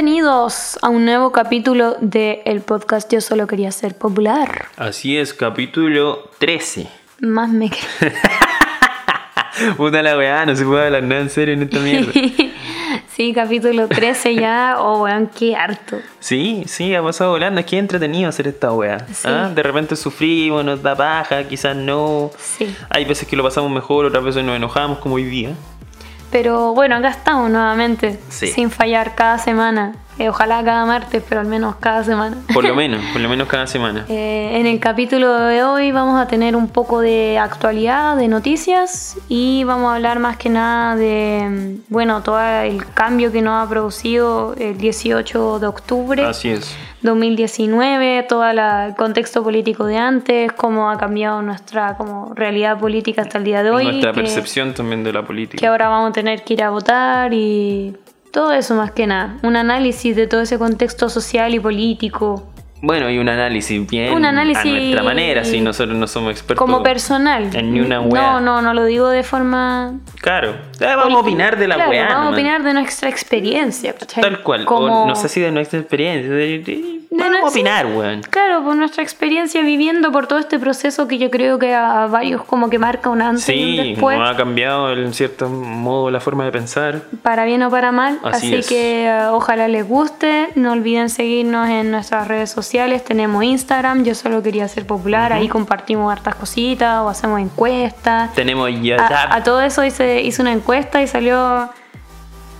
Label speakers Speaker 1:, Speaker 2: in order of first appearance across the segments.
Speaker 1: Bienvenidos a un nuevo capítulo del el podcast Yo solo quería ser popular.
Speaker 2: Así es, capítulo 13.
Speaker 1: Más me
Speaker 2: Puta la weá, no se puede hablar nada en serio en esta mierda.
Speaker 1: sí, capítulo 13 ya. Oh, weón, qué harto.
Speaker 2: Sí, sí, ha pasado volando. Es que entretenido hacer esta weá.
Speaker 1: Sí.
Speaker 2: ¿Ah? De repente sufrimos, nos da paja, quizás no.
Speaker 1: Sí.
Speaker 2: Hay veces que lo pasamos mejor, otras veces nos enojamos, como hoy día.
Speaker 1: Pero bueno, acá estamos nuevamente.
Speaker 2: Sí.
Speaker 1: Sin fallar cada semana. Eh, ojalá cada martes, pero al menos cada semana.
Speaker 2: Por lo menos, por lo menos cada semana.
Speaker 1: Eh, en el capítulo de hoy vamos a tener un poco de actualidad, de noticias y vamos a hablar más que nada de, mm, bueno, todo el cambio que nos ha producido el 18 de octubre
Speaker 2: Así es.
Speaker 1: 2019, todo el contexto político de antes, cómo ha cambiado nuestra como realidad política hasta el día de hoy.
Speaker 2: Nuestra
Speaker 1: que-
Speaker 2: percepción también de la política.
Speaker 1: que ahora vamos a tener que ir a votar y todo eso más que nada. Un análisis de todo ese contexto social y político.
Speaker 2: Bueno, y un análisis bien
Speaker 1: Un análisis-
Speaker 2: a nuestra manera, si nosotros no somos expertos.
Speaker 1: Como personal.
Speaker 2: En ni una
Speaker 1: No,
Speaker 2: wea.
Speaker 1: no, no lo digo de forma.
Speaker 2: Claro. Eh, vamos a opinar de la
Speaker 1: Claro,
Speaker 2: weá.
Speaker 1: Vamos a opinar de nuestra experiencia, ¿cachai?
Speaker 2: Tal cual.
Speaker 1: Como...
Speaker 2: O no sé si de nuestra experiencia. de- de- vamos
Speaker 1: no-
Speaker 2: a opinar, weón.
Speaker 1: Claro, por nuestra experiencia viviendo por todo este proceso que yo creo que a varios como que marca un antes y un
Speaker 2: Sí,
Speaker 1: después.
Speaker 2: nos ha cambiado en cierto modo la forma de pensar.
Speaker 1: para bien o para mal.
Speaker 2: Así
Speaker 1: Así,
Speaker 2: es.
Speaker 1: que eh, ojalá les guste. No olviden seguirnos en nuestras redes sociales. Tenemos Instagram, yo solo quería ser popular. Ahí compartimos hartas cositas o hacemos encuestas.
Speaker 2: Tenemos ya.
Speaker 1: A, a todo eso hice, hice una encuesta y salió.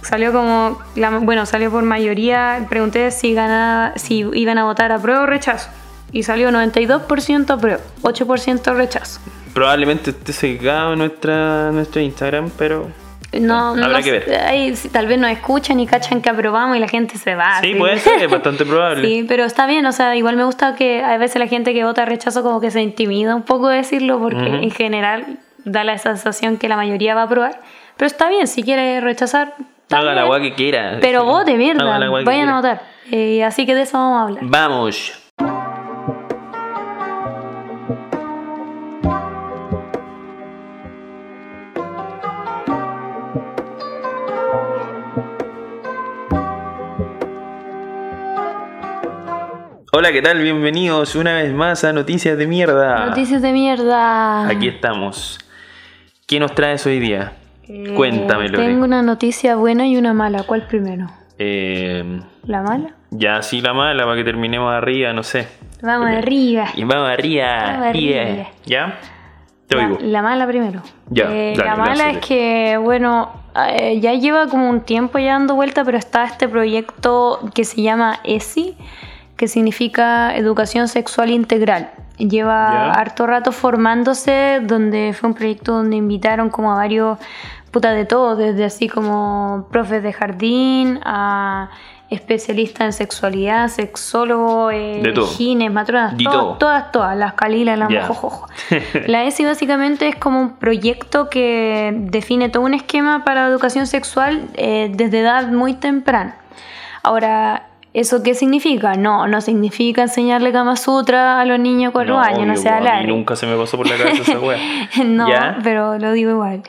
Speaker 1: Salió como. la- bueno, salió por mayoría. Pregunté si, ganaba, si iban a votar a prueba o rechazo. Y salió 92% apruebo, 8% rechazo.
Speaker 2: Probablemente esté sesgado nuestra, nuestro Instagram, pero.
Speaker 1: No, no
Speaker 2: Habrá
Speaker 1: sé,
Speaker 2: que ver.
Speaker 1: ahí sí, tal vez nos escuchan y cachan que aprobamos y la gente se va.
Speaker 2: Sí,
Speaker 1: así.
Speaker 2: puede ser, es bastante probable.
Speaker 1: Sí, pero está bien, o sea, igual me gusta que a veces la gente que vota rechazo como que se intimida un poco decirlo porque
Speaker 2: Ujú.
Speaker 1: en general da la sensación que la mayoría va a aprobar. Pero está bien, si quiere rechazar,
Speaker 2: Haga la weá que quiera.
Speaker 1: Pero
Speaker 2: Sí.
Speaker 1: vote, mierda, vayan a votar. Eh, así que de eso vamos a hablar.
Speaker 2: Vamos. Hola, ¿qué tal? Bienvenidos una vez más a Noticias de Mierda.
Speaker 1: Noticias de mierda.
Speaker 2: Aquí estamos. ¿Qué nos traes hoy día?
Speaker 1: Eh,
Speaker 2: Cuéntame, Lore.
Speaker 1: Tengo una noticia buena y una mala. ¿Cuál primero?
Speaker 2: Eh,
Speaker 1: ¿La mala?
Speaker 2: ya así la mala para que terminemos arriba, no sé.
Speaker 1: Vamos arriba.
Speaker 2: Y vamos arriba.
Speaker 1: Vamos arriba.
Speaker 2: yeah. ¿Ya? Te
Speaker 1: La,
Speaker 2: oigo.
Speaker 1: la mala primero.
Speaker 2: Ya,
Speaker 1: Eh,
Speaker 2: dale,
Speaker 1: la mala
Speaker 2: lánzate.
Speaker 1: es que, bueno, eh, ya lleva como un tiempo ya dando vuelta, pero está este proyecto que se llama ESI, que significa Educación Sexual Integral. Lleva
Speaker 2: Ya.
Speaker 1: harto rato formándose, donde fue un proyecto donde invitaron como a varios putas de todo, desde así como profes de jardín a especialistas en sexualidad, sexólogo, eh,
Speaker 2: De todo.
Speaker 1: gines, matronas,
Speaker 2: De
Speaker 1: todo-
Speaker 2: todo.
Speaker 1: todas, todas, las calilas, las
Speaker 2: Ya.
Speaker 1: mojojojo. La ESI básicamente es como un proyecto que define todo un esquema para la educación sexual eh, desde edad muy temprana. Ahora, ¿eso qué significa? No, no significa enseñarle Kama Sutra a los niños cuatro
Speaker 2: No,
Speaker 1: años, no
Speaker 2: obvio,
Speaker 1: sea
Speaker 2: a mí
Speaker 1: largo.
Speaker 2: nunca se me pasó por la cabeza esa wea.
Speaker 1: no,
Speaker 2: ¿Ya?
Speaker 1: pero lo digo igual.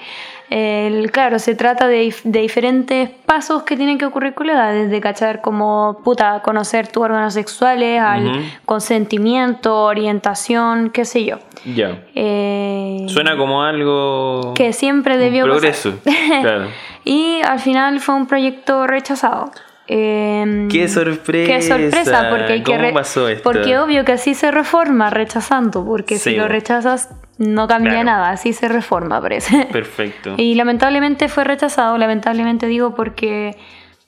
Speaker 1: El- claro, se trata de, de diferentes pasos que tienen que ocurrir con la edad, desde cachar como, puta, conocer tus órganos sexuales, al
Speaker 2: Ujú.
Speaker 1: consentimiento, orientación, qué sé yo.
Speaker 2: Ya.
Speaker 1: Eh,
Speaker 2: Suena como algo.
Speaker 1: que siempre debió
Speaker 2: un
Speaker 1: pasar.
Speaker 2: progreso. claro.
Speaker 1: Y al final fue un proyecto rechazado. Eh,
Speaker 2: ¡Qué sorpresa!
Speaker 1: Qué sorpresa, porque hay que
Speaker 2: ¿Cómo
Speaker 1: re-
Speaker 2: pasó esto?
Speaker 1: Porque obvio que así se reforma rechazando, porque
Speaker 2: Sí,
Speaker 1: si lo rechazas no cambia
Speaker 2: Claro.
Speaker 1: nada, así se reforma, parece.
Speaker 2: Perfecto.
Speaker 1: Y lamentablemente fue rechazado, lamentablemente digo porque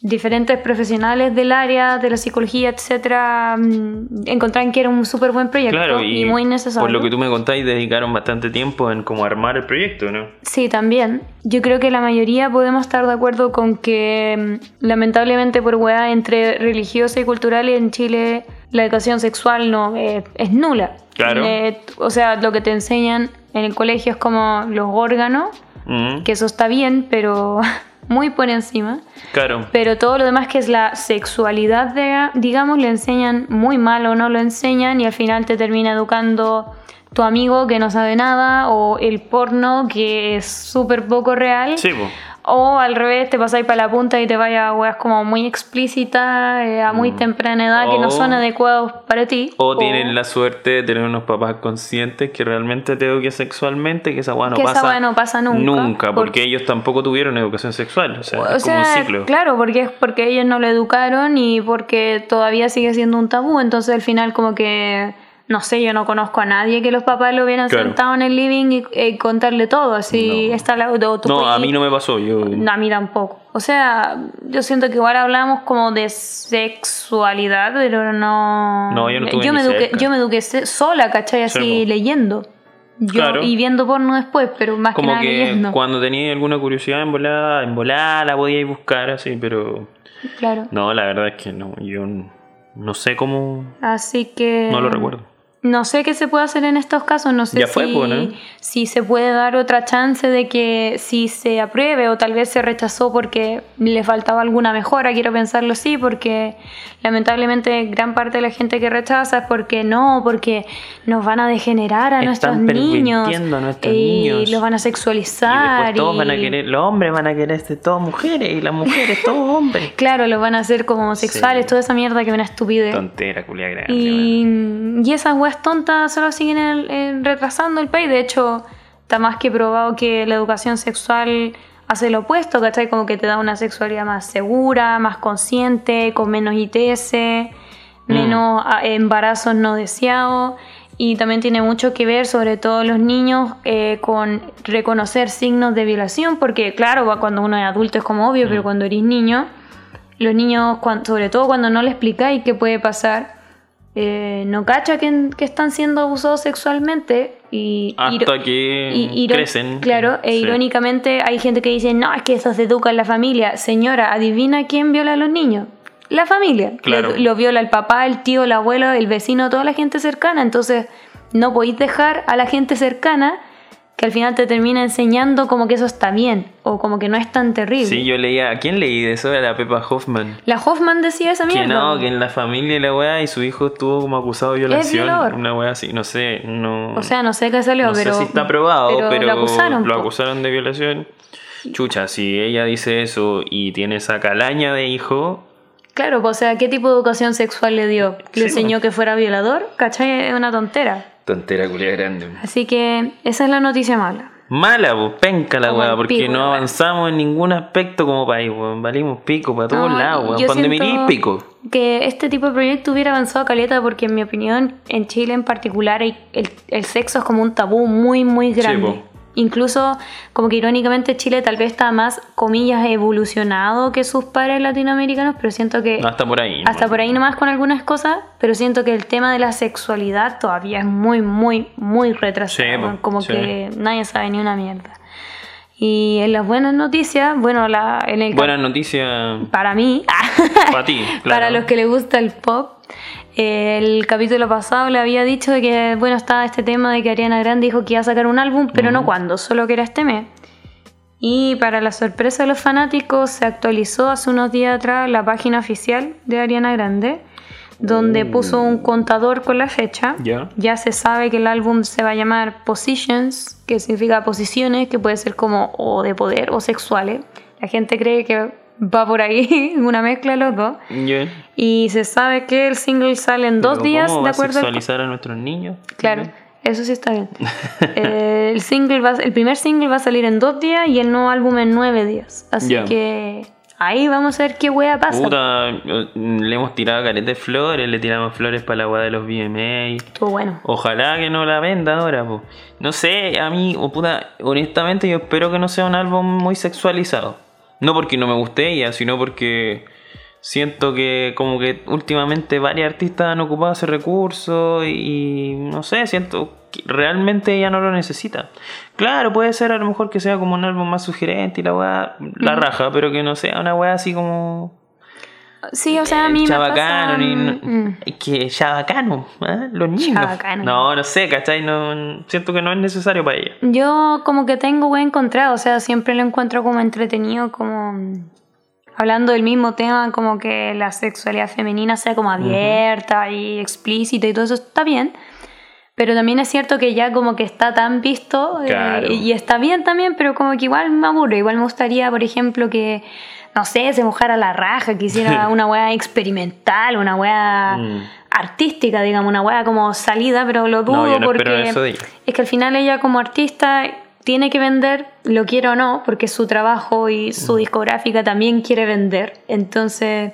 Speaker 1: diferentes profesionales del área de la psicología, etcétera, mm, encontraron que era un súper buen proyecto
Speaker 2: Claro,
Speaker 1: y,
Speaker 2: y
Speaker 1: muy necesario.
Speaker 2: por lo que tú me contáis, dedicaron bastante tiempo en cómo armar el proyecto, ¿no?
Speaker 1: Sí, también. Yo creo que la mayoría podemos estar de acuerdo con que mm, lamentablemente por weá entre religiosa y cultural en Chile la educación sexual no eh, es nula.
Speaker 2: Claro.
Speaker 1: Eh, o sea, lo que te enseñan en el colegio es como los órganos,
Speaker 2: Mm,
Speaker 1: que eso está bien, pero muy por encima.
Speaker 2: Claro.
Speaker 1: Pero todo lo demás que es la sexualidad, de, digamos, le enseñan muy mal o no lo enseñan y al final te termina educando tu amigo que no sabe nada o el porno que es súper poco real.
Speaker 2: Sí, po.
Speaker 1: O al revés, te pasáis para la punta y te vayas a weas como muy explícitas, eh, a muy temprana edad, que no son adecuados para ti.
Speaker 2: O tienen la suerte de tener unos papás conscientes que realmente te eduquen sexualmente, que esa weá no
Speaker 1: Que esa
Speaker 2: pasa.
Speaker 1: weá no pasa nunca,
Speaker 2: Nunca, porque,
Speaker 1: porque-
Speaker 2: ellos tampoco tuvieron educación sexual. O sea,
Speaker 1: O
Speaker 2: es como un ciclo.
Speaker 1: claro, porque es porque ellos no lo educaron y porque todavía sigue siendo un tabú. Entonces al final como que, no sé, yo no conozco a nadie que los papás lo hubieran
Speaker 2: Claro.
Speaker 1: sentado en el living y, y contarle todo. Así
Speaker 2: No.
Speaker 1: está la...
Speaker 2: No, a mí no me pasó. Yo,
Speaker 1: No, a mí tampoco. O sea, yo siento que igual hablamos como de sexualidad, pero no...
Speaker 2: No, yo no estuve
Speaker 1: yo
Speaker 2: ni
Speaker 1: me eduqué, yo me eduqué sola, ¿cachai? Así leyendo. Yo,
Speaker 2: Claro.
Speaker 1: Y viendo porno después, pero más que nada
Speaker 2: que
Speaker 1: leyendo.
Speaker 2: cuando tenía alguna curiosidad en volada, en volada la podía ir buscar así, pero
Speaker 1: Claro.
Speaker 2: no, la verdad es que no. Yo no sé cómo.
Speaker 1: Así que...
Speaker 2: No lo recuerdo.
Speaker 1: No sé qué se puede hacer en estos casos, no sé
Speaker 2: Ya
Speaker 1: si,
Speaker 2: fue, pues, ¿no?
Speaker 1: si se puede dar otra chance de que si se apruebe o tal vez se rechazó porque le faltaba alguna mejora, quiero pensarlo así, porque lamentablemente gran parte de la gente que rechaza es porque no, porque nos van a degenerar a
Speaker 2: Están
Speaker 1: nuestros niños
Speaker 2: a nuestros
Speaker 1: y
Speaker 2: niños.
Speaker 1: los van a
Speaker 2: Y
Speaker 1: sexualizar
Speaker 2: después todos
Speaker 1: y-
Speaker 2: van a querer, los hombres van a querer todas mujeres y las mujeres todos hombres.
Speaker 1: Claro, los van a hacer como homosexuales,
Speaker 2: Sí.
Speaker 1: toda esa mierda que es una estupidez.
Speaker 2: Tontera, culia grande.
Speaker 1: Y, y esas weas tontas solo siguen el- el- retrasando el país. De hecho, está más que probado que la educación sexual hace lo opuesto, ¿cachai? Como que te da una sexualidad más segura, más consciente, con menos ITS, menos ah, embarazos no deseados. Y también tiene mucho que ver, sobre todo los niños, eh, con reconocer signos de violación, porque claro, va- cuando uno es adulto es como obvio, pero cuando eres niño, los niños, sobre todo cuando no le explicáis qué puede pasar, eh, no cacha que, que están siendo abusados sexualmente y
Speaker 2: Hasta que
Speaker 1: y
Speaker 2: crecen.
Speaker 1: Claro, e
Speaker 2: Sí.
Speaker 1: irónicamente hay gente que dice, no, es que eso se educa en la familia. Señora, adivina quién viola a los niños. La familia.
Speaker 2: Claro.
Speaker 1: Lo, lo viola el papá, el tío, el abuelo, el vecino, toda la gente cercana. Entonces, no podéis dejar a la gente cercana que al final te termina enseñando como que eso está bien o como que no es tan terrible.
Speaker 2: Sí, yo leía. ¿A quién leí de eso? Era la Pepa Hoffman.
Speaker 1: La Hoffman decía esa
Speaker 2: Que
Speaker 1: mierda.
Speaker 2: no, que en la familia la weá y su hijo estuvo como acusado de violación.
Speaker 1: violador.
Speaker 2: Una weá así, no sé, no.
Speaker 1: O sea, no sé qué salió,
Speaker 2: no
Speaker 1: pero.
Speaker 2: sé si está probado, pero,
Speaker 1: lo acusaron.
Speaker 2: lo acusaron de violación. Chucha, si ella dice eso y tiene esa calaña de hijo,
Speaker 1: Claro, pues, o sea, ¿qué tipo de educación sexual le dio? ¿Le
Speaker 2: Sí,
Speaker 1: enseñó
Speaker 2: bueno.
Speaker 1: que fuera violador? ¿Cachai? Es una tontera.
Speaker 2: Tontera culia grande.
Speaker 1: Así que esa es la noticia mala.
Speaker 2: Mala, pues, penca la weá, porque
Speaker 1: pico,
Speaker 2: no avanzamos en ningún aspecto como país, weón. Valimos pico para todos
Speaker 1: No,
Speaker 2: lados, weón. mirís pico.
Speaker 1: Que este tipo de proyecto hubiera avanzado caleta porque en mi opinión en Chile en particular el, el sexo es como un tabú muy muy grande.
Speaker 2: po.
Speaker 1: Incluso como que irónicamente Chile tal vez está más, comillas, evolucionado que sus pares latinoamericanos, pero siento que
Speaker 2: Hasta por ahí.
Speaker 1: hasta
Speaker 2: ¿no?
Speaker 1: por ahí nomás con algunas cosas, pero siento que el tema de la sexualidad todavía es muy, muy, muy retrasado.
Speaker 2: Sí,
Speaker 1: como
Speaker 2: sí.
Speaker 1: que nadie sabe ni una mierda. Y en las buenas noticias, bueno, la, en el
Speaker 2: Buena noticia
Speaker 1: para mí,
Speaker 2: para ti, claro.
Speaker 1: para los que les gusta el pop, el capítulo pasado le había dicho de que, bueno, estaba este tema de que Ariana Grande dijo que iba a sacar un álbum, pero no cuándo, solo que era este mes. Y para la sorpresa de los fanáticos, se actualizó hace unos días atrás la página oficial de Ariana Grande, donde puso un contador con la fecha.
Speaker 2: Ya.
Speaker 1: Ya se sabe que el álbum se va a llamar Positions, que significa posiciones, que puede ser como o de poder o sexuales. La gente cree que va por ahí, una mezcla de los dos. Y se sabe que el single sale en dos
Speaker 2: Pero
Speaker 1: días,
Speaker 2: ¿cómo
Speaker 1: de
Speaker 2: a
Speaker 1: acuerdo al
Speaker 2: sexualizar a nuestros niños?
Speaker 1: Claro, eso sí está bien. Eh, el, single va, el primer single va a salir en dos días y el nuevo álbum en nueve días. Así que ahí vamos a ver qué wea pasa.
Speaker 2: Puta, eh, le hemos tirado caretas de flores, le tiramos flores para la weá de los VMA.
Speaker 1: Estuvo bueno.
Speaker 2: Ojalá que no la venda ahora, po. No sé, a mí, o puta, honestamente yo espero que no sea un álbum muy sexualizado. No porque no me guste ella, sino porque siento que como que últimamente varios artistas han ocupado ese recurso y no sé, siento que realmente ella no lo necesita. Claro, puede ser a lo mejor que sea como un álbum más sugerente y la weá, la raja, pero que no sea una weá así como
Speaker 1: Sí, o sea, a mí me
Speaker 2: chabacano,
Speaker 1: pasa...
Speaker 2: ni, no-
Speaker 1: mm,
Speaker 2: que chabacano, ¿eh? los niños.
Speaker 1: Chabacano.
Speaker 2: No, no sé, ¿cachai? No, siento que no es necesario para ella.
Speaker 1: Yo como que tengo buen encontrado, o sea, siempre lo encuentro como entretenido, como mm, hablando del mismo tema, como que la sexualidad femenina sea como abierta y explícita y todo eso está bien. Pero también es cierto que ya como que está tan visto eh, y está bien también, pero como que igual me aburre. Igual me gustaría, por ejemplo, que, no sé, se mojara la raja, que hiciera una weá experimental, una weá
Speaker 2: Mm.
Speaker 1: artística, digamos, una weá como salida, pero lo dudo
Speaker 2: No, yo no
Speaker 1: porque
Speaker 2: eso de
Speaker 1: es que al final ella como artista tiene que vender, lo quiera o no, porque su trabajo y
Speaker 2: Mm.
Speaker 1: su discográfica también quiere vender. Entonces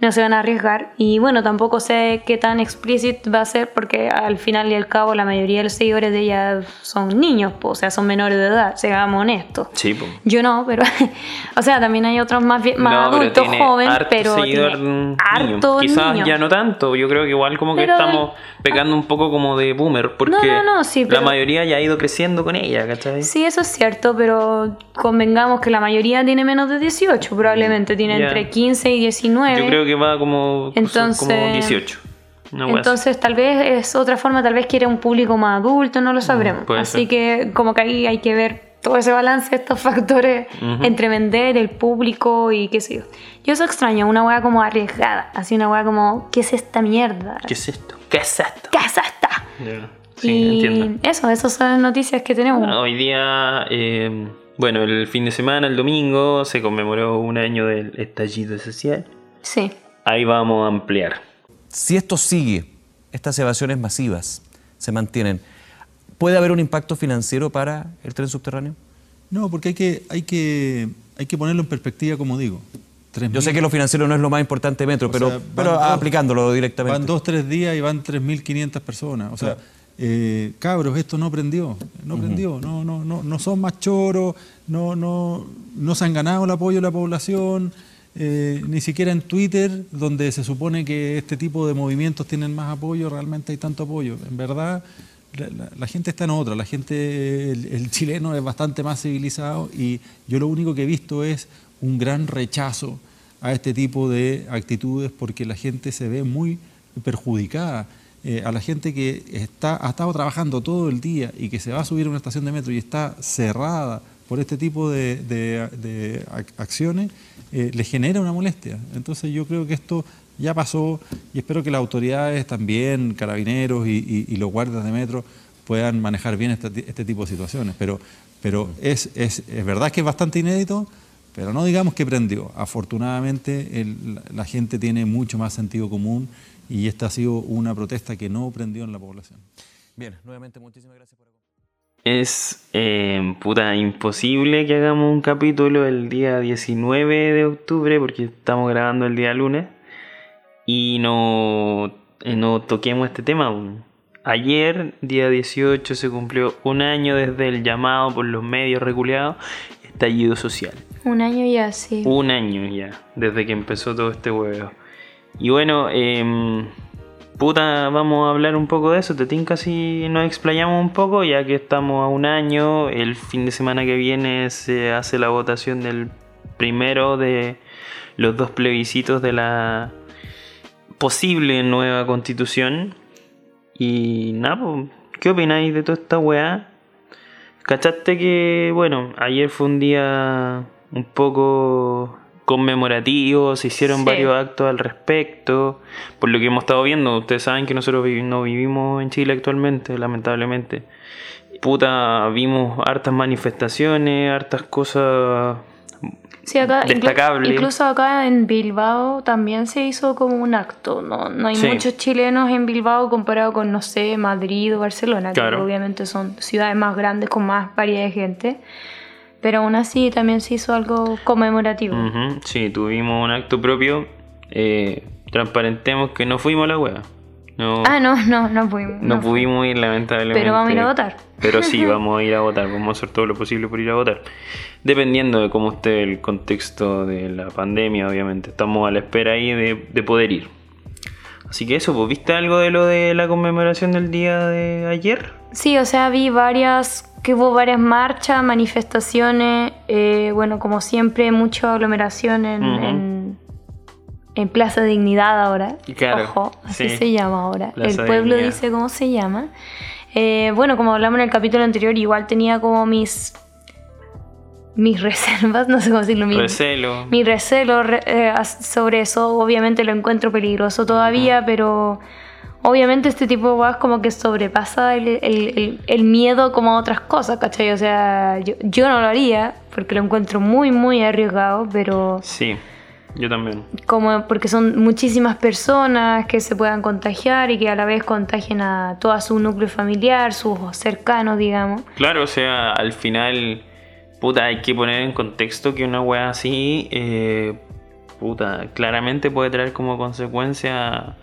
Speaker 1: no se van a arriesgar. Y bueno, tampoco sé qué tan explícito va a ser, porque al final y al cabo la mayoría de los seguidores de ella son niños, po, o sea, son menores de edad, seamos honestos.
Speaker 2: Sí, po.
Speaker 1: Yo no, pero. o sea, también hay otros más, más
Speaker 2: No,
Speaker 1: adultos jóvenes, pero.
Speaker 2: seguidor
Speaker 1: tiene
Speaker 2: niño.
Speaker 1: harto
Speaker 2: Quizás
Speaker 1: niño.
Speaker 2: ya no tanto. Yo creo que igual como que estamos pegando un poco como de boomer. Porque
Speaker 1: No, no,
Speaker 2: la mayoría ya ha ido creciendo con ella, ¿cachai?
Speaker 1: Sí, eso es cierto, pero convengamos que la mayoría tiene menos de 18, probablemente tiene entre 15 y 19.
Speaker 2: Yo creo que va como,
Speaker 1: Entonces-
Speaker 2: como 18. Una wea así.
Speaker 1: Entonces, tal vez es otra forma, tal vez quiere un público más adulto, no lo sabremos.
Speaker 2: Mm,
Speaker 1: Así
Speaker 2: ser.
Speaker 1: que, como que ahí hay que ver todo ese balance, estos factores
Speaker 2: Ujú.
Speaker 1: entre vender, el público y qué sé yo. Yo eso extraño, una wea como arriesgada, así una wea como, ¿qué es esta mierda?
Speaker 2: ¿Qué es esto? ¿Qué es esto?
Speaker 1: ¿Qué es esta?
Speaker 2: Ya. Sí,
Speaker 1: y
Speaker 2: entiendo.
Speaker 1: eso, esas son las noticias que tenemos.
Speaker 2: Bueno, hoy día, eh, bueno, el fin de semana, el domingo, se conmemoró un año del estallido social.
Speaker 1: Sí.
Speaker 2: Ahí vamos a ampliar.
Speaker 3: Si esto sigue, estas evasiones masivas se mantienen, ¿puede haber un impacto financiero para el tren subterráneo?
Speaker 4: No, porque hay que, hay que, hay que ponerlo en perspectiva, como digo.
Speaker 3: Yo sé que lo financiero no es lo más importante de Metro,
Speaker 4: o
Speaker 3: pero,
Speaker 4: sea,
Speaker 3: pero
Speaker 4: dos-
Speaker 3: aplicándolo directamente.
Speaker 4: Van dos, tres días y van 3.500 personas. O sea, eh, cabros, esto no prendió. No prendió. No, no, no, no son más choros, no, no, no se han ganado el apoyo de la población. Eh, ni siquiera en Twitter, donde se supone que este tipo de movimientos tienen más apoyo, realmente hay tanto apoyo. En verdad, la, gente está en otra. La gente, el, el chileno es bastante más civilizado y yo lo único que he visto es un gran rechazo a este tipo de actitudes porque la gente se ve muy perjudicada. Eh, a la gente que está, ha estado trabajando todo el día y que se va a subir a una estación de metro y está cerrada por este tipo de, de- de ac- acciones, eh, le genera una molestia. Entonces yo creo que esto ya pasó y espero que las autoridades también, carabineros y, los guardias de metro, puedan manejar bien este, este tipo de situaciones. Pero, pero es, es, verdad que es bastante inédito, pero no digamos que prendió. Afortunadamente la gente tiene mucho más sentido común y esta ha sido una protesta que no prendió en la población.
Speaker 3: Bien, nuevamente muchísimas gracias por
Speaker 2: Es eh, puta imposible que hagamos un capítulo el día 19 de octubre porque estamos grabando el día lunes y no, eh, no toquemos este tema. aún. Ayer, día 18, se cumplió un año desde el llamado por los medios reculeados estallido social.
Speaker 1: Un año ya, sí.
Speaker 2: Un año ya, desde que empezó todo este huevo. Y bueno, em, puta, vamos a hablar un poco de eso. Te tinca si nos explayamos un poco, ya que estamos a un año. El fin de semana que viene se hace la votación del primero de los dos plebiscitos de la posible nueva constitución. Y nada, ¿qué opináis de toda esta weá? ¿Cachaste que, bueno, ayer fue un día un poco conmemorativo, se hicieron
Speaker 1: Sí.
Speaker 2: varios actos al respecto, por lo que hemos estado viendo, ustedes saben que nosotros no vivimos en Chile actualmente, lamentablemente. Puta, vimos hartas manifestaciones, hartas cosas
Speaker 1: Sí, acá, inclu-
Speaker 2: destacable.
Speaker 1: incluso acá en Bilbao también se hizo como un acto. No, no hay
Speaker 2: Sí.
Speaker 1: muchos chilenos en Bilbao comparado con, no sé, Madrid o Barcelona,
Speaker 2: Claro.
Speaker 1: que obviamente son ciudades más grandes con más variedad de gente. Pero aún así también se hizo algo conmemorativo.
Speaker 2: Sí, tuvimos un acto propio. Eh, transparentemos que no fuimos a la wea. No,
Speaker 1: Ah, no, no, no pudimos.
Speaker 2: no pudimos ir, lamentablemente.
Speaker 1: Pero vamos a ir a votar.
Speaker 2: Pero sí, vamos a ir a votar. Vamos a hacer todo lo posible por ir a votar. Dependiendo de cómo esté el contexto de la pandemia, obviamente. Estamos a la espera ahí de, de poder ir. Así que eso, pues, ¿viste algo de lo de la conmemoración del día de ayer?
Speaker 1: Sí, o sea, vi varias, que hubo varias marchas, manifestaciones, eh, bueno, como siempre, mucha aglomeración en, en, en Plaza Dignidad ahora.
Speaker 2: Claro,
Speaker 1: Ojo, así
Speaker 2: sí.
Speaker 1: se llama ahora.
Speaker 2: Plaza
Speaker 1: el pueblo
Speaker 2: Dignidad.
Speaker 1: dice cómo se llama. Eh, bueno, como hablamos en el capítulo anterior, igual tenía como mis mis reservas, no sé cómo decirlo, mis,
Speaker 2: Recelo.
Speaker 1: mi recelo re- eh, sobre eso, obviamente lo encuentro peligroso todavía, pero obviamente este tipo de weas como que sobrepasa el, el- el- el miedo como a otras cosas, ¿cachai? O sea, yo, yo no lo haría porque lo encuentro muy, muy arriesgado, pero
Speaker 2: Sí, yo también.
Speaker 1: como porque son muchísimas personas que se puedan contagiar y que a la vez contagien a todo su núcleo familiar, sus cercanos, digamos.
Speaker 2: Claro, o sea, al final, puta, hay que poner en contexto que una wea así, eh, puta, claramente puede traer como consecuencia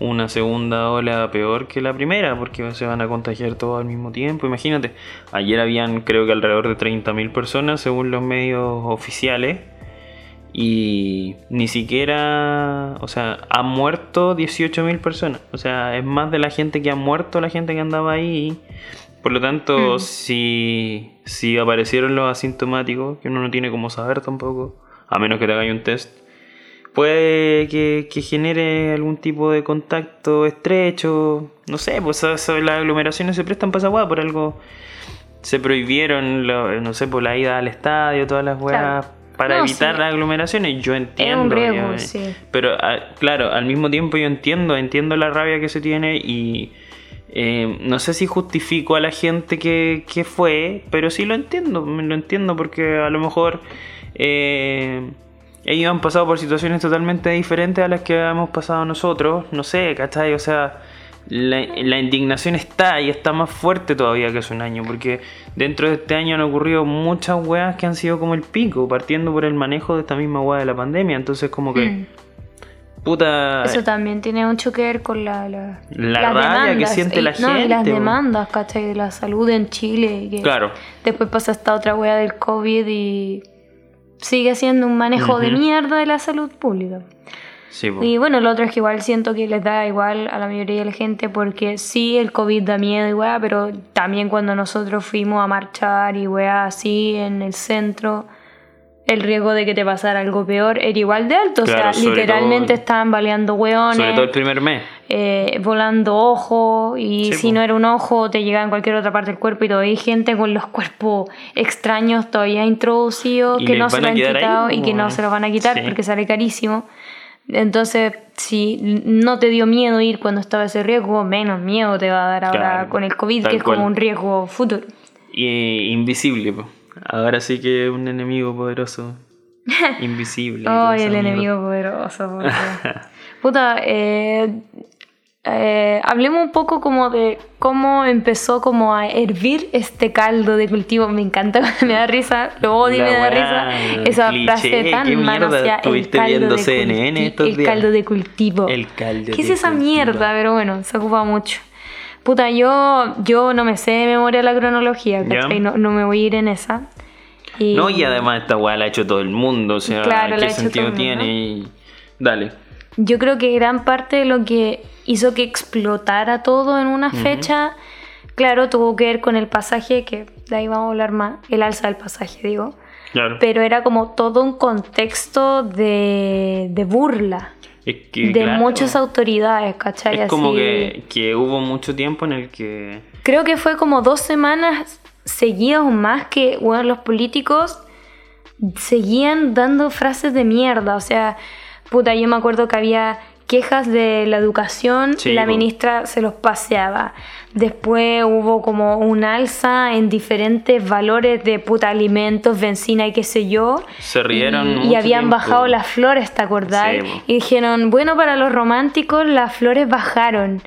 Speaker 2: una segunda ola peor que la primera, porque se van a contagiar todos al mismo tiempo. Imagínate, ayer habían creo que alrededor de 30.000 personas según los medios oficiales. Y ni siquiera, o sea, han muerto 18.000 personas. O sea, es más de la gente que ha muerto la gente que andaba ahí. Por lo tanto, si, si aparecieron los asintomáticos, que uno no tiene como saber tampoco, a menos que te haga un test, puede que, que genere algún tipo de contacto estrecho. No sé, pues las aglomeraciones se prestan para esa por algo se prohibieron, lo- no sé, por la ida al estadio, todas las weas.
Speaker 1: Claro.
Speaker 2: Para
Speaker 1: No,
Speaker 2: evitar
Speaker 1: sí.
Speaker 2: las aglomeraciones, yo entiendo.
Speaker 1: riesgo,
Speaker 2: yo-
Speaker 1: sí.
Speaker 2: Pero ah, claro, al mismo tiempo yo entiendo, entiendo la rabia que se tiene y eh, no sé si justifico a la gente que, que fue, pero sí lo entiendo, lo entiendo porque a lo mejor eh, ellos han pasado por situaciones totalmente diferentes a las que hemos pasado nosotros, no sé, ¿cachai? O sea, la, la indignación está y está más fuerte todavía que hace un año, porque dentro de este año han ocurrido muchas weas que han sido como el pico, partiendo por el manejo de esta misma wea de la pandemia, entonces como que...
Speaker 1: Mm.
Speaker 2: Puta,
Speaker 1: Eso también tiene mucho que ver con la, la,
Speaker 2: La
Speaker 1: las
Speaker 2: rabia que siente la
Speaker 1: y- no, y las
Speaker 2: gente,
Speaker 1: demandas, ¿cachai? De la salud en Chile. que
Speaker 2: Claro.
Speaker 1: Después pasa esta otra wea del COVID y sigue siendo un manejo de mierda de la salud pública.
Speaker 2: sí, po.
Speaker 1: Y bueno, lo otro es que igual siento que les da igual a la mayoría de la gente porque sí, el COVID da miedo y weá, pero también cuando nosotros fuimos a marchar y weá así en el centro, el riesgo de que te pasara algo peor era igual de alto.
Speaker 2: Claro,
Speaker 1: o sea, literalmente
Speaker 2: todo-
Speaker 1: estaban baleando weones.
Speaker 2: Sobre todo el primer mes.
Speaker 1: eh, volando ojos y
Speaker 2: Sí,
Speaker 1: si no era un ojo te llegaba en cualquier otra parte del cuerpo y todavía hay gente con los cuerpos extraños todavía introducidos que no se
Speaker 2: van
Speaker 1: lo han
Speaker 2: ahí,
Speaker 1: quitado y que no se lo van a quitar
Speaker 2: sí.
Speaker 1: porque sale carísimo. Entonces, si no te dio miedo ir cuando estaba ese riesgo, menos miedo te va a dar ahora
Speaker 2: Claro,
Speaker 1: con el COVID, que es
Speaker 2: cual.
Speaker 1: como un riesgo futuro.
Speaker 2: Y invisible, po. Ahora sí que es un enemigo poderoso. Invisible. y
Speaker 1: Ay,
Speaker 2: toda
Speaker 1: el enemigo poderoso. Puta, eh, eh, hablemos un poco como de cómo empezó como a hervir este caldo de cultivo. Me encanta, me da risa, lo odio,
Speaker 2: La
Speaker 1: me da risa. Esa
Speaker 2: cliché,
Speaker 1: frase
Speaker 2: ¿qué
Speaker 1: tan
Speaker 2: mierda
Speaker 1: manoseada. El
Speaker 2: estuviste
Speaker 1: caldo, de
Speaker 2: CNN estos
Speaker 1: el
Speaker 2: días?
Speaker 1: caldo de cultivo.
Speaker 2: El caldo
Speaker 1: ¿Qué es
Speaker 2: de
Speaker 1: esa
Speaker 2: cultivo.
Speaker 1: mierda? Pero bueno, se ocupa mucho. Puta, yo, yo no me sé de memoria la cronología. ¿cachai? No, no me voy a ir en esa. Y-
Speaker 2: No, y además esta weá la ha hecho todo el mundo. O sea,
Speaker 1: Claro, la
Speaker 2: ¿qué sentido tiene? Y- Dale.
Speaker 1: Yo creo que gran parte de lo que hizo que explotara todo en una fecha, claro, tuvo que ver con el pasaje, que de ahí vamos a hablar más, el alza del pasaje, digo.
Speaker 2: Claro.
Speaker 1: Pero era como todo un contexto de, de burla
Speaker 2: es que,
Speaker 1: de
Speaker 2: claro,
Speaker 1: muchas autoridades, ¿cachai?
Speaker 2: Es como
Speaker 1: Así-
Speaker 2: que, que hubo mucho tiempo en el que.
Speaker 1: Creo que fue como dos semanas seguidas o más que bueno, los políticos seguían dando frases de mierda. O sea, puta, yo me acuerdo que había quejas de la educación
Speaker 2: Sí,
Speaker 1: la ministra se los paseaba. Después hubo como un alza en diferentes valores de puta alimentos, benzina y qué sé yo.
Speaker 2: Se rieron
Speaker 1: Y, y habían
Speaker 2: tiempo.
Speaker 1: bajado las flores, ¿te?
Speaker 2: Sí, po.
Speaker 1: y dijeron, bueno, para los románticos las flores bajaron.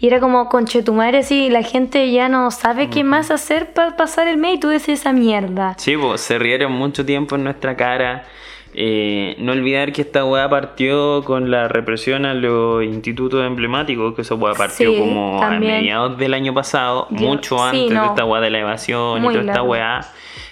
Speaker 1: Y era como, conche tu madre, sí, la gente ya no sabe qué más hacer para pasar el mes y tú decís esa mierda.
Speaker 2: Sí, pues, se rieron mucho tiempo en nuestra cara. Eh, no olvidar que esta weá partió con la represión a los institutos emblemáticos, que esa weá partió
Speaker 1: Sí,
Speaker 2: como
Speaker 1: también.
Speaker 2: a mediados del año pasado,
Speaker 1: Yo-
Speaker 2: mucho
Speaker 1: sí,
Speaker 2: antes de esta weá de la evasión
Speaker 1: Muy
Speaker 2: y toda esta weá,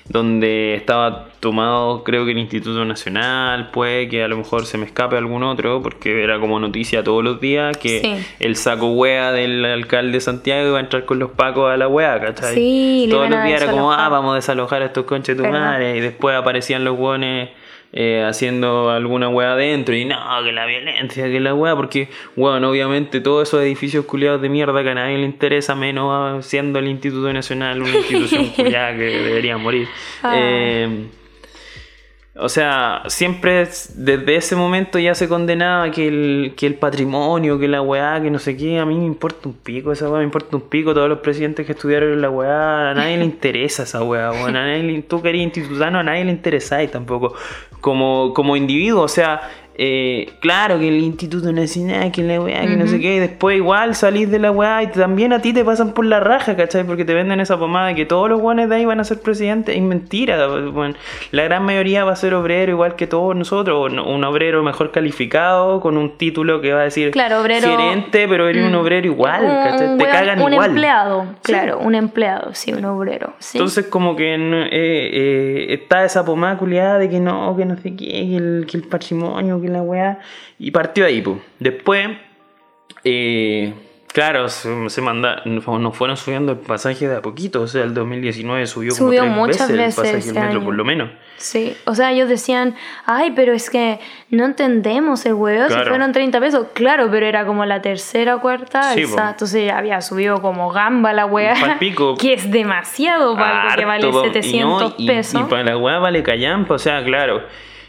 Speaker 2: donde estaba tomado creo que el Instituto Nacional, puede que a lo mejor se me escape algún otro, porque era como noticia todos los días que
Speaker 1: Sí.
Speaker 2: el saco weá del alcalde de Santiago iba a entrar con los pacos a la weá, ¿cachai? Todos los días era como, ah, vamos a desalojar a estos conches tu. Y después aparecían los hueones eh, haciendo alguna hueá adentro. Y no, que la violencia, que la hueá. Porque, bueno, obviamente todos esos edificios culiados de mierda que a nadie le interesa, menos siendo el Instituto Nacional una institución culiada que debería morir.
Speaker 1: Ah.
Speaker 2: Eh, O sea, siempre es- desde ese momento ya se condenaba que el, que el patrimonio, que la weá, que no sé qué, a mí me importa un pico esa weá, me importa un pico todos los presidentes que estudiaron en la weá, a nadie le interesa esa weá, weón, a nadie tú que eres institutano, a nadie le interesáis tampoco, como, como individuo, o sea, eh, claro que el Instituto Nacional, que la weá, que no sé qué, y después igual salís de la weá y también a ti te pasan por la raja, ¿cachai? Porque te venden esa pomada de que todos los guanes de ahí van a ser presidentes, es mentira, la gran mayoría va a ser obrero igual que todos nosotros, o un obrero mejor calificado, con un título que va a decir
Speaker 1: Claro, obrero-
Speaker 2: gerente, pero eres un
Speaker 1: Mm.
Speaker 2: obrero igual,
Speaker 1: Un-
Speaker 2: ¿cachai?
Speaker 1: un
Speaker 2: Te cagan
Speaker 1: un
Speaker 2: igual.
Speaker 1: empleado, claro, un empleado, sí, un obrero. Sí.
Speaker 2: Entonces como que eh, eh, está esa pomada culiada de que no, que no sé qué, que el, que el patrimonio, que la weá. Y partió ahí, pues. Después, eh, claro, se, se manda, nos fueron subiendo el pasaje de a poquito. O sea, el 2019 subió,
Speaker 1: Subió
Speaker 2: como tres
Speaker 1: muchas
Speaker 2: veces,
Speaker 1: veces
Speaker 2: el pasaje del metro,
Speaker 1: año.
Speaker 2: por lo menos.
Speaker 1: Sí, o sea, ellos decían, ay, pero es que no entendemos el huevo, si fueron 30 pesos. Claro, pero era como la tercera o cuarta
Speaker 2: Sí,
Speaker 1: alza, entonces ya había subido como gamba la
Speaker 2: Palpico.
Speaker 1: que es demasiado para algo que vale
Speaker 2: Harto, po. Y no,
Speaker 1: 700
Speaker 2: y-
Speaker 1: pesos.
Speaker 2: Y, para la weá vale callampa, o sea, claro.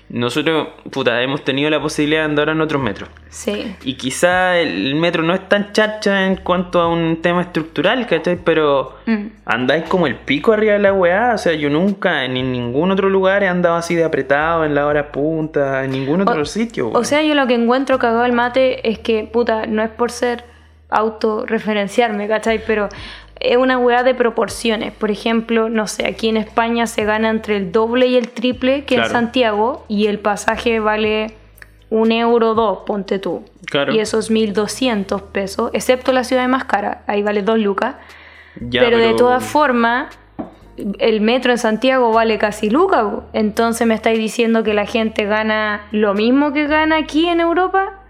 Speaker 2: Nosotros, puta, hemos tenido la posibilidad de andar en otros metros.
Speaker 1: Sí,
Speaker 2: Y quizá el metro no es tan chacha en cuanto a un tema estructural, ¿cachai? Pero
Speaker 1: Mm.
Speaker 2: andáis como el pico arriba de la weá. O sea, yo nunca en ningún otro lugar he andado así de apretado en la hora punta, en ningún otro
Speaker 1: O-
Speaker 2: sitio.
Speaker 1: O
Speaker 2: weón.
Speaker 1: sea, yo lo que encuentro cagado al mate es que, puta, no es por ser autorreferenciarme, ¿cachai? Pero es una weá de proporciones. Por ejemplo, no sé, aquí en España se gana entre el doble y el triple que en. Santiago y el pasaje vale un euro dos, ponte tú.
Speaker 2: Claro.
Speaker 1: Y eso es 1200 pesos, excepto la ciudad más cara, ahí vale dos lucas.
Speaker 2: Ya,
Speaker 1: pero, de todas formas, el metro en Santiago vale casi lucas. Entonces me estáis diciendo que la gente gana lo mismo que gana aquí en Europa.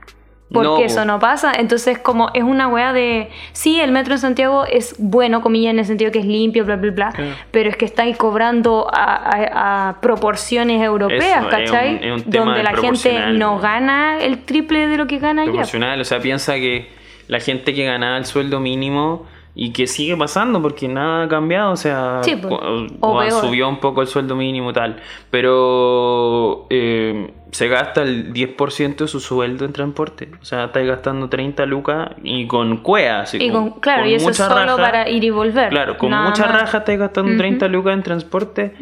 Speaker 1: Porque
Speaker 2: No,
Speaker 1: eso no pasa. Entonces, como es una weá de. Sí, el metro en Santiago es bueno, comillas, en el sentido que es limpio, bla, bla, bla. Pero es que estáis cobrando a, a- a proporciones europeas,
Speaker 2: Eso, es un-
Speaker 1: ¿cachai?
Speaker 2: es un tema
Speaker 1: Donde la gente no gana el triple de lo que gana allá.
Speaker 2: proporcional. O sea, piensa que la gente que ganaba el sueldo mínimo y que sigue pasando porque nada ha cambiado, o sea,
Speaker 1: Sí, pues. O
Speaker 2: o subió un poco el sueldo mínimo y tal, pero eh, se gasta el 10% de su sueldo en transporte. O sea, estáis gastando 30 lucas y con cuea, así
Speaker 1: Y
Speaker 2: con-
Speaker 1: con, claro,
Speaker 2: con
Speaker 1: y eso es solo
Speaker 2: raja.
Speaker 1: para ir y volver.
Speaker 2: Claro, con
Speaker 1: nada
Speaker 2: mucha
Speaker 1: más.
Speaker 2: raja estáis gastando 30 lucas en transporte.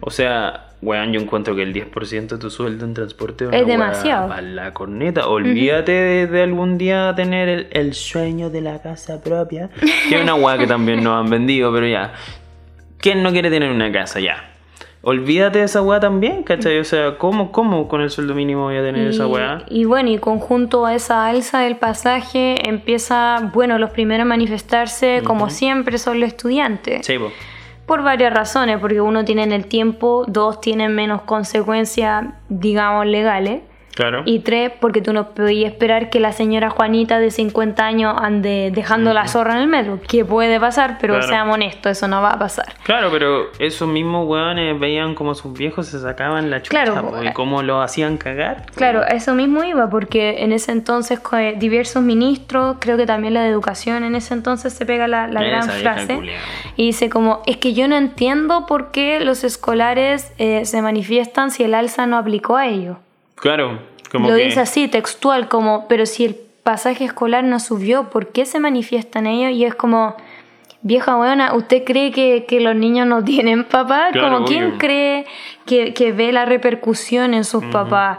Speaker 2: O sea, weón, yo encuentro que el 10% de tu sueldo en transporte
Speaker 1: Es demasiado.
Speaker 2: pa' la corneta. Olvídate de, de algún día tener el, el sueño de la casa propia. Que es una weá que también nos han vendido, pero ya. ¿Quién no quiere tener una casa ya? Olvídate de esa weá también, ¿cachai? O sea, ¿cómo, cómo con el sueldo mínimo voy a tener esa weá?
Speaker 1: Y bueno, y conjunto a esa alza del pasaje empieza, bueno, los primeros a manifestarse, como siempre, son los estudiantes.
Speaker 2: Sí, po.
Speaker 1: Por varias razones, porque uno tiene en el tiempo, dos tienen menos consecuencias, digamos, legales.
Speaker 2: Claro.
Speaker 1: Y tres, porque tú no podías esperar que la señora Juanita de 50 años ande dejando la zorra en el metro. Que puede pasar, pero
Speaker 2: Claro.
Speaker 1: seamos honestos, eso no va a pasar.
Speaker 2: Claro, pero esos mismos weones veían como sus viejos se sacaban la chucha
Speaker 1: Claro,
Speaker 2: po, y
Speaker 1: eh.
Speaker 2: cómo lo hacían cagar.
Speaker 1: Claro, a eso mismo iba, porque en ese entonces eh, diversos ministros, creo que también la de educación en ese entonces se pega la, la gran frase y dice como, es que yo no entiendo por qué los escolares eh, se manifiestan si el alza no aplicó a ellos.
Speaker 2: Claro, como
Speaker 1: Lo
Speaker 2: que...
Speaker 1: dice así, textual, como, pero si el pasaje escolar no subió, ¿por qué se manifiestan ellos? Y es como, vieja buena, ¿usted cree que, que los niños no tienen papá?
Speaker 2: Claro,
Speaker 1: como, ¿quién
Speaker 2: obvio.
Speaker 1: cree que, que ve la repercusión en sus papás?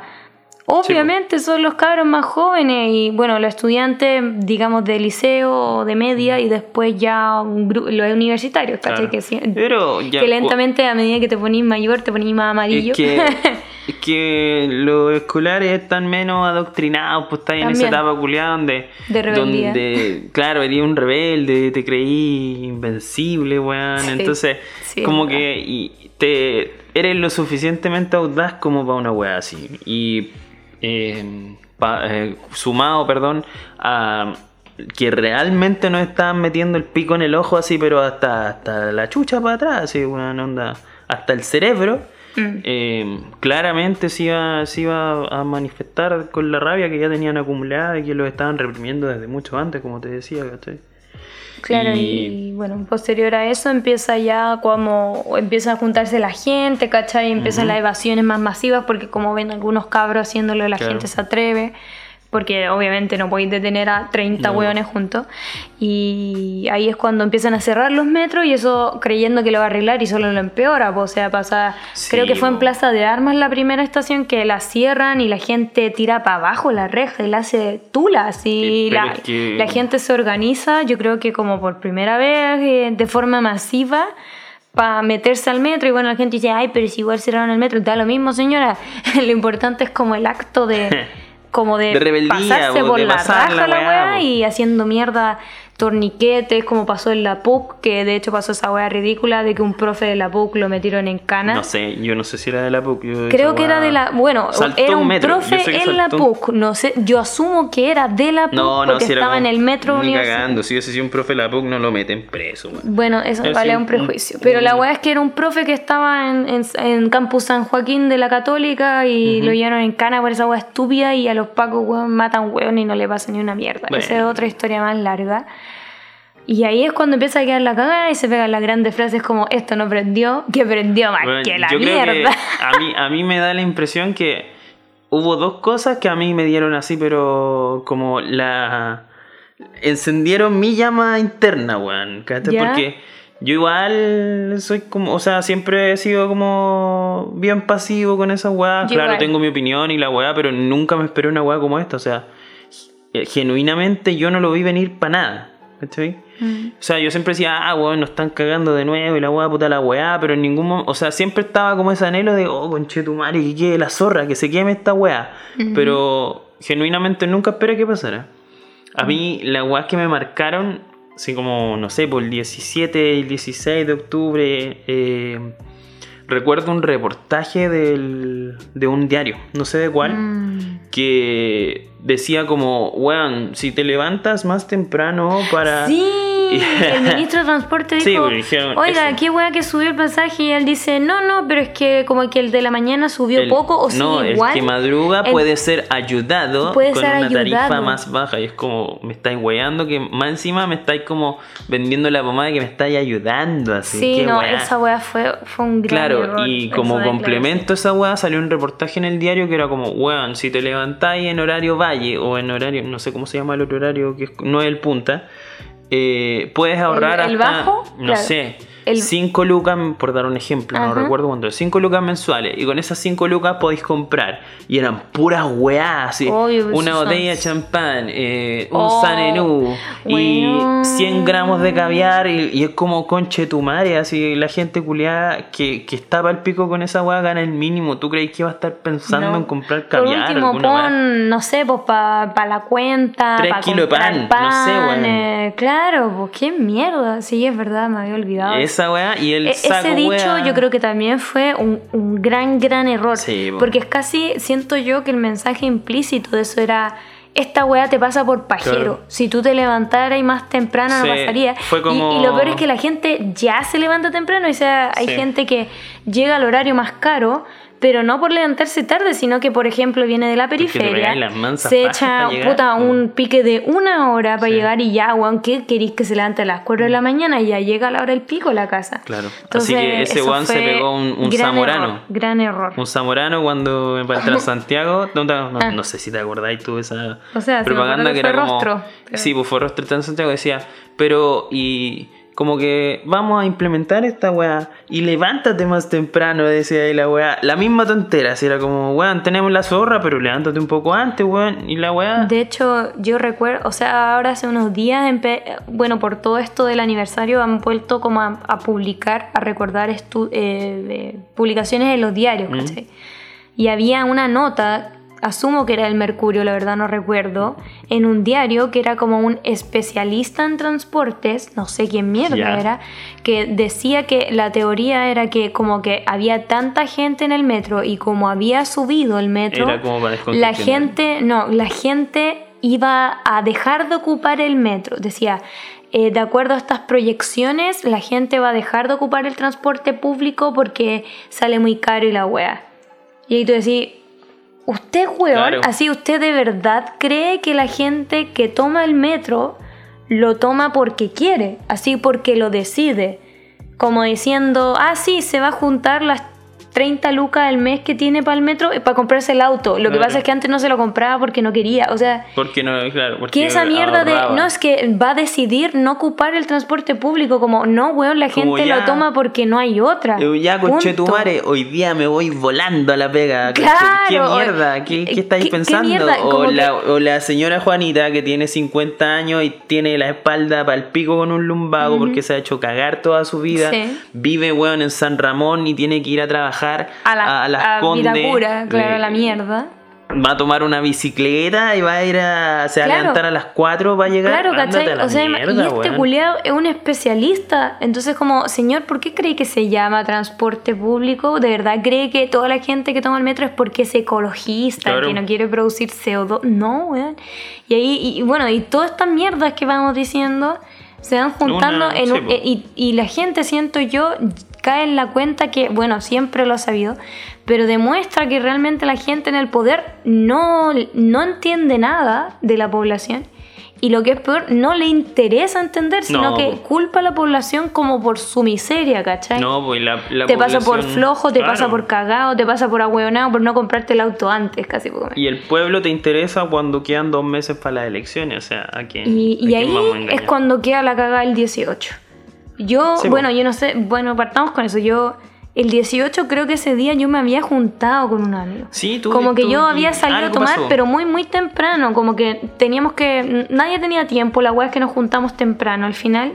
Speaker 1: Obviamente son los cabros más jóvenes y bueno, los estudiantes, digamos, de liceo o de media y después ya un los universitarios, ¿cachai?
Speaker 2: Claro.
Speaker 1: Que, sí-
Speaker 2: Pero ya
Speaker 1: que lentamente a medida que te ponís mayor te ponís más amarillo.
Speaker 2: Es que, es que los escolares están menos adoctrinados, pues estás en esa etapa culiada donde,
Speaker 1: De rebeldía.
Speaker 2: donde, claro, eres un rebelde, te creí invencible, weón.
Speaker 1: Sí,
Speaker 2: Entonces, como que y te eres lo suficientemente audaz como para una weá así. Y eh, pa- eh, sumado, perdón, a que realmente nos estaban metiendo el pico en el ojo así, pero hasta, hasta la chucha para atrás, así, una onda, hasta el cerebro.
Speaker 1: Mm.
Speaker 2: eh, claramente se iba, se iba a manifestar con la rabia que ya tenían acumulada y que lo estaban reprimiendo desde mucho antes, como te decía, ¿cachai?
Speaker 1: Claro, y, bueno, posterior a eso empieza ya como empieza a juntarse la gente, ¿cachai? Y empiezan las evasiones más masivas porque como ven algunos cabros haciéndolo, la
Speaker 2: Claro.
Speaker 1: gente se atreve. Porque obviamente no podéis detener a 30
Speaker 2: No.
Speaker 1: hueones juntos. Y ahí es cuando empiezan a cerrar los metros y eso creyendo que lo va a arreglar y solo lo empeora. po. O sea, pasa.
Speaker 2: Sí,
Speaker 1: creo que fue en. Plaza de Armas la primera estación que la cierran y la gente tira para abajo la reja y la hace tula. Así
Speaker 2: Eh, pero
Speaker 1: la,
Speaker 2: es que-
Speaker 1: la gente se organiza, yo creo que como por primera vez, eh, de forma masiva, para meterse al metro. Y bueno, la gente dice, ay, pero si igual cerraron el metro, da lo mismo, señora. lo importante es como el acto de. Como de,
Speaker 2: De rebeldía,
Speaker 1: pasarse
Speaker 2: po,
Speaker 1: por
Speaker 2: de
Speaker 1: la raja
Speaker 2: la weá,
Speaker 1: y haciendo mierda torniquetes, como pasó en la PUC, que de hecho pasó esa weá ridícula de que un profe de la PUC lo metieron en cana.
Speaker 2: No sé, yo no sé si era de la PUC. yo
Speaker 1: Creo que era de la. Bueno,
Speaker 2: Saltó
Speaker 1: era un
Speaker 2: metro,
Speaker 1: profe en la PUC. No sé, yo asumo que era de la PUC
Speaker 2: No, no,
Speaker 1: porque
Speaker 2: si
Speaker 1: estaba en el metro
Speaker 2: Ni cagando, si hubiese sido un profe de la PUC no lo meten preso.
Speaker 1: Bueno, eso
Speaker 2: Es
Speaker 1: vale un
Speaker 2: un-
Speaker 1: prejuicio. Pero la weá es que era un profe que estaba en, en, en Campus San Joaquín de la Católica y lo llevaron en cana por esa weá estúpida y a los pacos weón matan weón y no le pasa ni una mierda. Esa es otra historia más larga. Y ahí es cuando empieza a quedar la cagada y se pegan las grandes frases como esto no prendió, que prendió más
Speaker 2: Bueno,
Speaker 1: que la
Speaker 2: yo creo
Speaker 1: mierda.
Speaker 2: que a mí, a mí me da la impresión que hubo dos cosas que a mí me dieron así, pero como la... Encendieron mi llama interna, weón. Porque yo igual soy como... O sea, siempre he sido como bien pasivo con esas weas.
Speaker 1: Yo
Speaker 2: Claro,
Speaker 1: igual.
Speaker 2: tengo mi opinión y la wea, pero nunca me esperé una wea como esta. O sea, eh, genuinamente yo no lo vi venir para nada. ¿Cachai?
Speaker 1: Mm.
Speaker 2: O sea, yo siempre decía, ah, weón, nos están cagando de nuevo y la weá, puta la weá, pero en ningún momento, o sea, siempre estaba como ese anhelo de, oh, conchetumare, que quede la zorra, que se queme esta weá. Pero genuinamente nunca esperé que pasara. A mí, las weas que me marcaron, así como, no sé, por el 17 y el 16 de octubre, eh, recuerdo un reportaje del, de un diario, no sé de cuál
Speaker 1: Mm.
Speaker 2: que decía como, weón, si te levantas más temprano para...
Speaker 1: Sí, el ministro de Transporte
Speaker 2: Sí,
Speaker 1: dijo,
Speaker 2: dijeron
Speaker 1: oiga,
Speaker 2: eso.
Speaker 1: qué weá que subió el pasaje y él dice, no, no, pero es que como que el de la mañana subió
Speaker 2: El-
Speaker 1: poco o
Speaker 2: no,
Speaker 1: sigue
Speaker 2: el
Speaker 1: igual.
Speaker 2: que madruga
Speaker 1: El-
Speaker 2: puede ser ayudado
Speaker 1: Puede
Speaker 2: con
Speaker 1: ser
Speaker 2: una tarifa más baja. Y es como, me estáis weando, que más encima me estáis como vendiendo la pomada que me estáis ayudando. Así
Speaker 1: Sí, no,
Speaker 2: weá.
Speaker 1: esa weá fue, fue un gran
Speaker 2: Claro,
Speaker 1: error,
Speaker 2: y como complemento a esa weá salió un reportaje en el diario que era como, weón, si te levantáis en horario o en horario, no sé cómo se llama el otro horario, que es- no es el punta, eh, puedes ahorrar
Speaker 1: el
Speaker 2: hasta,
Speaker 1: bajo?
Speaker 2: no
Speaker 1: Claro.
Speaker 2: sé,
Speaker 1: El-
Speaker 2: 5 lucas, por dar un ejemplo, no
Speaker 1: Ajá.
Speaker 2: recuerdo cuánto, 5 lucas mensuales, y con esas 5 lucas podéis comprar, y eran puras weás, así,
Speaker 1: Obvio, pues,
Speaker 2: una
Speaker 1: son-
Speaker 2: botella de champán, eh, un
Speaker 1: Oh,
Speaker 2: sanenú, y
Speaker 1: weón.
Speaker 2: 100 gramos de caviar, y, y es como conche tu madre, así la gente culiada que, que está el pico con esa weá gana el mínimo. ¿Tú crees que va a estar pensando
Speaker 1: No.
Speaker 2: en comprar
Speaker 1: Por
Speaker 2: caviar?
Speaker 1: último,
Speaker 2: alguna weá?
Speaker 1: pon, no sé, pues para la cuenta,
Speaker 2: Tres
Speaker 1: para
Speaker 2: kilos de
Speaker 1: comprar
Speaker 2: pan, no sé, weón.
Speaker 1: eh, claro, pues qué mierda. Sí, es verdad, me había olvidado.
Speaker 2: Esa weá y el
Speaker 1: E-
Speaker 2: saco
Speaker 1: Ese dicho
Speaker 2: weá.
Speaker 1: yo creo que también fue un, un gran, gran error.
Speaker 2: Sí, po.
Speaker 1: porque es casi, siento yo que el mensaje implícito de eso era, esta weá te pasa por pajero.
Speaker 2: Claro.
Speaker 1: Si tú te levantaras y más temprano
Speaker 2: Sí,
Speaker 1: no pasaría.
Speaker 2: fue
Speaker 1: Y- lo peor es que la gente ya se levanta temprano. O sea, hay
Speaker 2: Sí.
Speaker 1: gente que llega al horario más caro. Pero no por levantarse tarde, sino que, por ejemplo, viene de la periferia, se echa puta, un pique de una hora para
Speaker 2: Sí.
Speaker 1: llegar y ya, weón, ¿qué queréis que se levante a las 4 de la mañana y ya llega a la hora del pico a la casa?
Speaker 2: Claro.
Speaker 1: Entonces,
Speaker 2: Así que ese weón se pegó un, un
Speaker 1: gran
Speaker 2: zamorano.
Speaker 1: error, gran error.
Speaker 2: Un zamorano cuando para entrar a Santiago. No, te- no- no sé si te acordáis tú esa
Speaker 1: Ah. O sea,
Speaker 2: propaganda
Speaker 1: acuerdo
Speaker 2: que
Speaker 1: que
Speaker 2: era como.
Speaker 1: rostro, pero-
Speaker 2: Sí, pues fue rostro en Santiago. Decía, pero y. Como que vamos a implementar esta weá. Y levántate más temprano, decía ahí la weá. La misma tontera. Así era como, weón, tenemos la zorra, pero levántate un poco antes, weón. Y la weá.
Speaker 1: De hecho, yo recuerdo, o sea, ahora hace unos días, bueno, por todo esto del aniversario han vuelto como a, a publicar, a recordar estu- eh, de publicaciones en los diarios,
Speaker 2: Mm.
Speaker 1: ¿cachai? Y había una nota, asumo que era el Mercurio, la verdad no recuerdo, en un diario que era como un especialista en transportes, no sé quién mierda era, que decía que la teoría era que como que había tanta gente en el metro y como había subido el metro,
Speaker 2: Era como para
Speaker 1: la gente, no, la gente iba a dejar de ocupar el metro. Decía, eh, de acuerdo a estas proyecciones, la gente va a dejar de ocupar el transporte público porque sale muy caro y la wea. Y ahí tú decís, ¿usted, weón?
Speaker 2: Claro.
Speaker 1: Así, ¿usted de verdad cree que la gente que toma el metro lo toma porque quiere, así porque lo decide. Como diciendo, ah, sí, se va a juntar las 30 lucas al mes que tiene para el metro para comprarse el auto. Lo que pasa es que antes no se lo compraba porque no quería. O sea,
Speaker 2: Porque no, claro, porque
Speaker 1: que esa mierda de no es que va a decidir no ocupar el transporte público como no weón la
Speaker 2: Como
Speaker 1: gente
Speaker 2: ya-
Speaker 1: lo toma porque no hay otra
Speaker 2: Ya, conchetumare, hoy día me voy volando a la pega.
Speaker 1: Claro,
Speaker 2: ¿Qué mierda? ¿Qué, qué
Speaker 1: ¿qué-
Speaker 2: estáis
Speaker 1: qué
Speaker 2: pensando?
Speaker 1: mierda?
Speaker 2: O, la,
Speaker 1: que-
Speaker 2: o la señora Juanita que tiene 50 años y tiene la espalda para el pico con un lumbago porque se ha hecho cagar toda su vida.
Speaker 1: Sí.
Speaker 2: Vive, weón, en San Ramón y tiene que ir a trabajar
Speaker 1: a la
Speaker 2: a, las
Speaker 1: a
Speaker 2: Condes.
Speaker 1: Claro
Speaker 2: Eh,
Speaker 1: la mierda
Speaker 2: Va a tomar una bicicleta y va a ir a. Se va a levantar a las 4 para llegar.
Speaker 1: Claro, ¿cachai?
Speaker 2: a la
Speaker 1: O sea,
Speaker 2: mierda,
Speaker 1: y este
Speaker 2: weón.
Speaker 1: culiao es un especialista. Entonces, como, señor, ¿por qué cree que se llama transporte público? ¿De verdad cree que toda la gente que toma el metro es porque es ecologista,
Speaker 2: Claro.
Speaker 1: que no quiere producir CO2? No, weón. Y ahí, y, bueno, y todas estas mierdas que vamos diciendo se van juntando
Speaker 2: Una-
Speaker 1: en
Speaker 2: sí,
Speaker 1: un- eh, y, y la gente, siento yo, cae en la cuenta que, bueno, siempre lo ha sabido, pero demuestra que realmente la gente en el poder no, no entiende nada de la población. Y lo que es peor, no le interesa entender, sino
Speaker 2: No,
Speaker 1: que culpa a la población como por su miseria, ¿cachai?
Speaker 2: No, pues la, la
Speaker 1: te pasa por
Speaker 2: población-
Speaker 1: flojo, te
Speaker 2: claro.
Speaker 1: pasa por cagado, te pasa por ahueonado, por no comprarte el auto antes, casi. poco.
Speaker 2: Y el pueblo te interesa cuando quedan dos meses para las elecciones. O sea, ¿a quién?
Speaker 1: Y,
Speaker 2: a
Speaker 1: y
Speaker 2: quién
Speaker 1: ahí
Speaker 2: vamos a
Speaker 1: es cuando queda la cagada el 18. Yo,
Speaker 2: Sí,
Speaker 1: bueno, yo no sé, bueno, partamos con eso. Yo, el 18 creo que ese día yo me había juntado con un amigo.
Speaker 2: Sí, tú-
Speaker 1: Como que
Speaker 2: tú-
Speaker 1: yo había salido a tomar,
Speaker 2: pasó.
Speaker 1: pero muy, muy temprano. Como que teníamos que, nadie tenía tiempo, la weá es que nos juntamos temprano al final.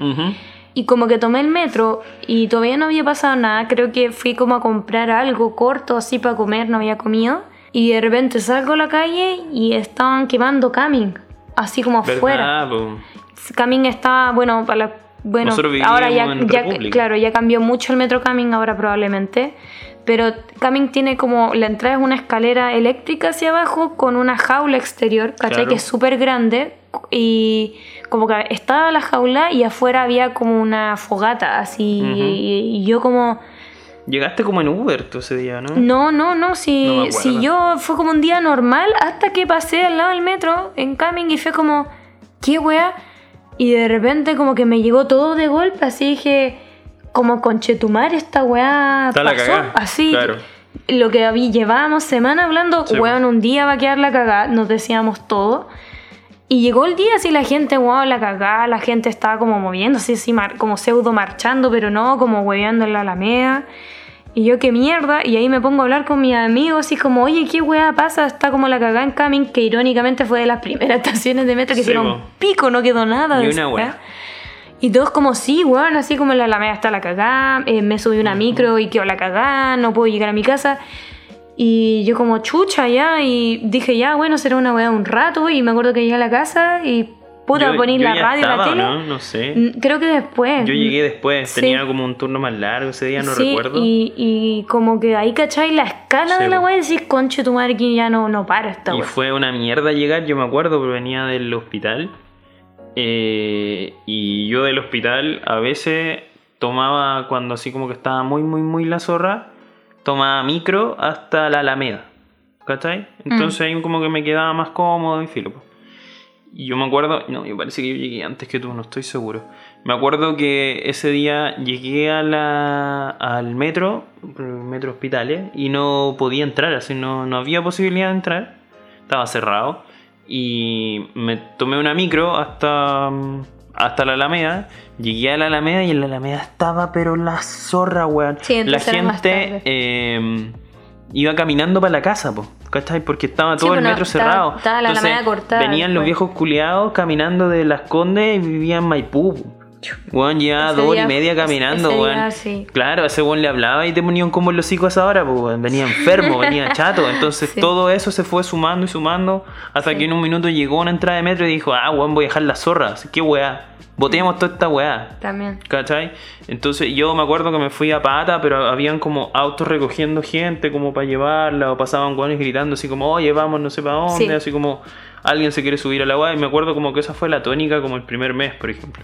Speaker 1: Y como que tomé el metro y todavía no había pasado nada. Creo que fui como a comprar algo corto así para comer, no había comido. Y de repente salgo a la calle y estaban quemando Camin, así como afuera. Camin está, bueno, para la- bueno, ahora ya, ya- claro, ya cambió mucho el metro Camin ahora probablemente, pero Camin tiene como, la entrada es una escalera eléctrica hacia abajo con una jaula exterior, ¿cachai?
Speaker 2: Claro.
Speaker 1: Que es súper grande y como que estaba la jaula y afuera había como una fogata así y, y yo como...
Speaker 2: Llegaste como en Uber tú ese día, ¿no?
Speaker 1: No, no, no, si,
Speaker 2: No
Speaker 1: yo fue como un día normal hasta que pasé al lado del metro en Camin y fue como, ¿qué wea? Y de repente como que me llegó todo de golpe, así dije, como conchetumar esta weá
Speaker 2: Está la
Speaker 1: pasó, así.
Speaker 2: claro.
Speaker 1: Lo que habí, llevábamos semana hablando,
Speaker 2: Sí,
Speaker 1: weón, un día va a quedar la cagada, nos decíamos todo. Y llegó el día así la gente, wow, la cagada, la gente estaba como moviéndose, así mar- como pseudo marchando, pero no, como hueveando en la alameda. Y yo, qué mierda, y ahí me pongo a hablar con mis amigos, y como, oye, qué weá pasa, está como la cagada en Camin, que irónicamente fue de las primeras estaciones de metro que
Speaker 2: Sí,
Speaker 1: hicieron
Speaker 2: po.
Speaker 1: pico, no quedó nada. De
Speaker 2: una weá.
Speaker 1: Y todos como, sí, weón, así como en la Alameda está la cagada, eh, me subí una micro y quedó la cagada, no puedo llegar a mi casa. Y yo como chucha ya, y dije ya, bueno, será una weá un rato, y me acuerdo que llegué a la casa y puta, poner la radio,
Speaker 2: estaba,
Speaker 1: la tele.
Speaker 2: ¿no? No sé.
Speaker 1: Mm, Creo que después.
Speaker 2: Yo llegué después,
Speaker 1: Sí.
Speaker 2: tenía como un turno más largo ese día, no
Speaker 1: Sí,
Speaker 2: recuerdo.
Speaker 1: Y, y como que ahí cachai la escala
Speaker 2: Sí,
Speaker 1: de la weá decís, conche tu madre que ya no, no para esta
Speaker 2: Y fue una mierda llegar, yo me acuerdo, pero venía del hospital. Eh, y yo del hospital a veces tomaba, cuando así como que estaba muy, muy, muy la zorra, tomaba micro hasta la Alameda. ¿Cachai? Entonces ahí como que me quedaba más cómodo y filo. po. Y yo me acuerdo, no, me parece que yo llegué antes que tú, no estoy seguro. Me acuerdo que ese día llegué a la, al metro, metro hospitales, y no podía entrar, así no, no había posibilidad de entrar, estaba cerrado. Y me tomé una micro hasta, hasta la Alameda, llegué a la Alameda y en la Alameda estaba, pero la zorra, weón.
Speaker 1: Sí,
Speaker 2: la gente eh, iba caminando para la casa, po, ¿cachai? Porque estaba
Speaker 1: Sí,
Speaker 2: todo el
Speaker 1: pues no,
Speaker 2: metro
Speaker 1: estaba-
Speaker 2: cerrado.
Speaker 1: estaba la Alameda cortada
Speaker 2: Venían los
Speaker 1: después.
Speaker 2: viejos culiados caminando de las Condes y vivían en Maipú. Weón,
Speaker 1: Ese
Speaker 2: dos horas y media caminando,
Speaker 1: ese
Speaker 2: weón.
Speaker 1: día sí.
Speaker 2: Claro, ese weón le hablaba y te ponían como los hocico a esa hora, pues venía enfermo, venía chato. Entonces
Speaker 1: Sí.
Speaker 2: todo eso se fue sumando y sumando hasta que en un minuto llegó una entrada de metro y dijo, ah, weón, voy a dejar las zorras. ¿Qué weá? Botemos toda esta weá.
Speaker 1: También.
Speaker 2: ¿Cachai? Entonces yo me acuerdo que me fui a pata, pero habían como autos recogiendo gente como para llevarla, o pasaban guanes gritando así como, oye, vamos no sé para dónde,
Speaker 1: Sí.
Speaker 2: así como alguien se quiere subir a la weá. Y me acuerdo como que esa fue la tónica como el primer mes, por ejemplo.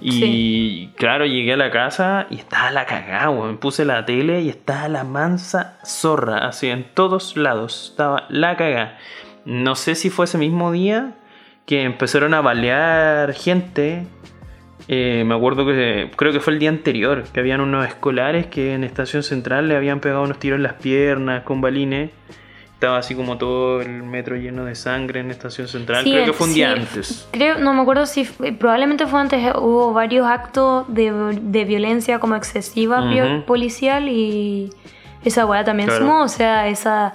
Speaker 2: Y claro, llegué a la casa y estaba la cagada, weón. Puse la tele y estaba la mansa zorra, así en todos lados. Estaba la cagada. No sé si fue ese mismo día que empezaron a balear gente. Eh, me acuerdo que creo que fue el día anterior, que habían unos escolares que en Estación Central le habían pegado unos tiros en las piernas con balines. Estaba así como todo el metro lleno de sangre en Estación Central.
Speaker 1: Sí,
Speaker 2: creo que fue un día antes.
Speaker 1: Creo, no me acuerdo si fue- probablemente fue antes, eh, hubo varios actos de, de violencia como excesiva policial y esa weá también
Speaker 2: Claro.
Speaker 1: sumó, o sea, esa...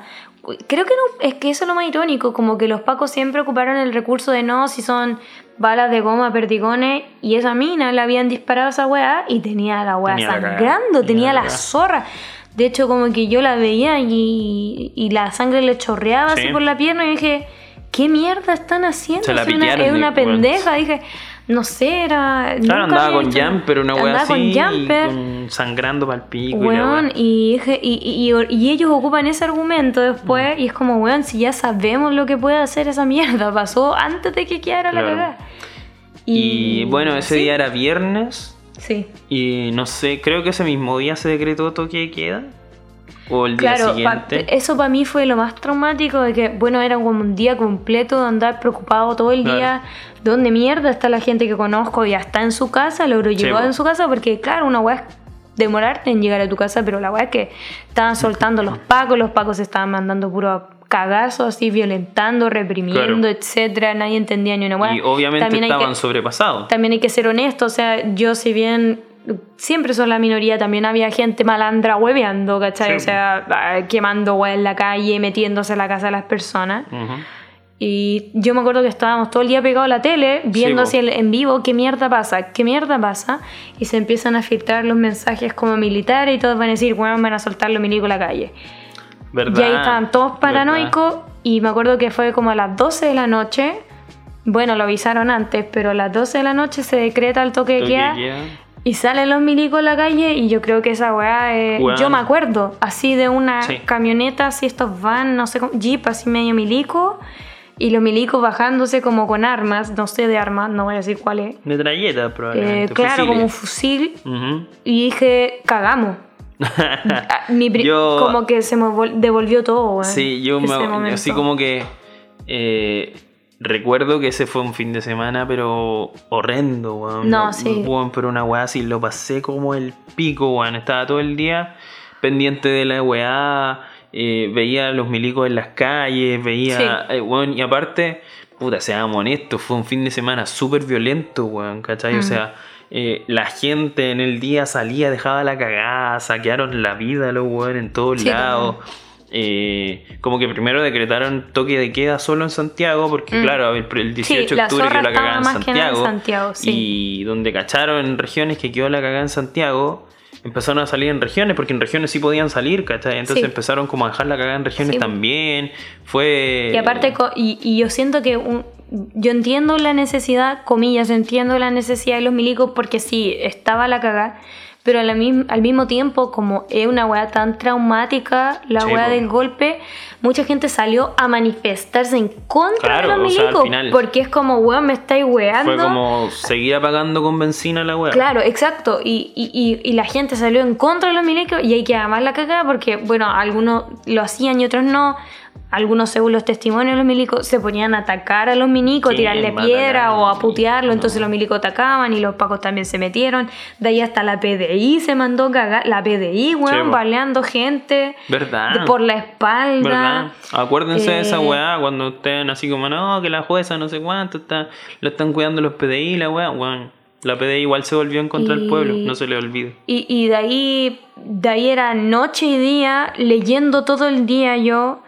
Speaker 1: Creo que no, es que eso es lo más irónico, como que los pacos siempre ocuparon el recurso de no, si son balas de goma, perdigones, y esa mina le habían disparado a esa weá y tenía la weá
Speaker 2: Tenía la cagada,
Speaker 1: sangrando,
Speaker 2: tenía
Speaker 1: tenía
Speaker 2: la
Speaker 1: zorra. De hecho, como que yo la veía y, y la sangre le chorreaba así
Speaker 2: Sí.
Speaker 1: por la pierna y dije, ¿qué mierda están haciendo? Es una, es pendeja. Dije, no sé, era.
Speaker 2: Claro, andaba con
Speaker 1: hecho-
Speaker 2: jumper, una wea
Speaker 1: andaba
Speaker 2: así.
Speaker 1: con
Speaker 2: y
Speaker 1: jumper.
Speaker 2: con- sangrando para el pico. la
Speaker 1: Weón, y, dije- y, y- y- ellos ocupan ese argumento después y es como, weón, si ya sabemos lo que puede hacer esa mierda, pasó antes de que quedara la
Speaker 2: Claro.
Speaker 1: cagada.
Speaker 2: Y, bueno, ese
Speaker 1: sí,
Speaker 2: día era viernes.
Speaker 1: Sí.
Speaker 2: Y no sé, creo que ese mismo día se decretó toque de queda. O el día
Speaker 1: Claro, pa-
Speaker 2: siguiente.
Speaker 1: eso para mí fue lo más traumático de que, bueno, era como un día completo de andar preocupado todo el
Speaker 2: Claro.
Speaker 1: día. ¿Dónde mierda está la gente que conozco? Ya está en su casa, logró llegar en su casa, porque claro, una weá es demorarte en llegar a tu casa, pero la weá es que estaban soltando los pacos, los pacos se estaban mandando puro cagazo, así violentando, reprimiendo,
Speaker 2: Claro.
Speaker 1: etcétera, nadie entendía ni una weá.
Speaker 2: y obviamente
Speaker 1: También hay que-
Speaker 2: estaban sobrepasados.
Speaker 1: también hay que ser honesto, o sea, yo si bien siempre soy la minoría, también había gente malandra hueveando, ¿cachai?
Speaker 2: Sí.
Speaker 1: O sea, ah, quemando hueá en la calle, metiéndose en la casa de las personas. Y yo me acuerdo que estábamos todo el día pegados a la tele, viendo
Speaker 2: Sí,
Speaker 1: así el- en vivo qué mierda pasa, qué mierda pasa, y se empiezan a filtrar los mensajes como militares y todos van a decir, bueno, van a soltar los milicos a la calle.
Speaker 2: ¿Verdad?
Speaker 1: Y ahí estaban todos paranoicos y me acuerdo que fue como a las 12 de la noche. Bueno, lo avisaron antes, pero a las 12 de la noche se decreta el toque de
Speaker 2: Toque de
Speaker 1: queda
Speaker 2: queda.
Speaker 1: Y salen los milicos a la calle y yo creo que esa weá es...
Speaker 2: Weón.
Speaker 1: Yo me acuerdo, así de una
Speaker 2: Sí.
Speaker 1: camioneta, así estos van, no sé, cómo- jeep, así medio milico y los milicos bajándose como con armas, no sé de armas, no voy a decir cuál es.
Speaker 2: Metralleta,
Speaker 1: Eh,
Speaker 2: probablemente.
Speaker 1: claro, como un fusil y dije, cagamos. Ah, Mi pri-
Speaker 2: Yo-
Speaker 1: como que se me vol- devolvió todo, weón.
Speaker 2: Sí, yo me, así como que eh, recuerdo que ese fue un fin de semana, pero horrendo, weón.
Speaker 1: No, sí.
Speaker 2: Weón, pero una weá así, lo pasé como el pico, weón. Estaba todo el día pendiente de la weá, eh, veía a los milicos en las calles, veía,
Speaker 1: Sí.
Speaker 2: eh, weón, y aparte, puta, seamos honestos, fue un fin de semana súper violento, weón, ¿cachai?
Speaker 1: Mm.
Speaker 2: O sea, eh, la gente en el día salía, dejaba la cagada, saquearon la vida a los weón en todos
Speaker 1: Sí,
Speaker 2: lados. Eh, como que primero decretaron toque de queda solo en Santiago, porque
Speaker 1: Mm.
Speaker 2: claro, el, el 18 de octubre quedó la cagada en Santiago.
Speaker 1: Sí.
Speaker 2: Y donde cacharon en regiones que quedó la cagada en Santiago, empezaron a salir en regiones, porque en regiones sí podían salir, ¿cachai? Entonces
Speaker 1: Sí.
Speaker 2: empezaron como a dejar la cagada en regiones también. Fue.
Speaker 1: Y aparte, y, y yo siento que un- yo entiendo la necesidad, comillas, entiendo la necesidad de los milicos porque sí, estaba la cagada, pero a la mism- al mismo tiempo, como es una weá tan traumática, la
Speaker 2: Sí,
Speaker 1: weá del golpe, mucha gente salió a manifestarse en contra
Speaker 2: Claro,
Speaker 1: de los
Speaker 2: o sea, al
Speaker 1: milicos, porque es como, weón, me estáis weando.
Speaker 2: Fue como seguir apagando con benzina la weá.
Speaker 1: Claro, exacto. Y, y, y, y la gente salió en contra de los milicos y hay que más la cagada porque, bueno, algunos lo hacían y otros no. Algunos, según los testimonios de los milicos, se ponían a atacar a los milicos,
Speaker 2: Sí,
Speaker 1: tirarle piedra o a putearlo. Entonces los milicos atacaban y los pacos también se metieron. De ahí hasta la PDI se mandó cagar. La PDI, weón, baleando gente
Speaker 2: ¿Verdad?
Speaker 1: de- por la espalda.
Speaker 2: ¿Verdad? Acuérdense de esa
Speaker 1: Eh,
Speaker 2: weá cuando estén así como, no, que la jueza no sé cuánto está, lo están cuidando los PDI, la weá, weón. La PDI igual se volvió en contra del pueblo, no se le olvide.
Speaker 1: Y, y de ahí de ahí era noche y día leyendo todo el día yo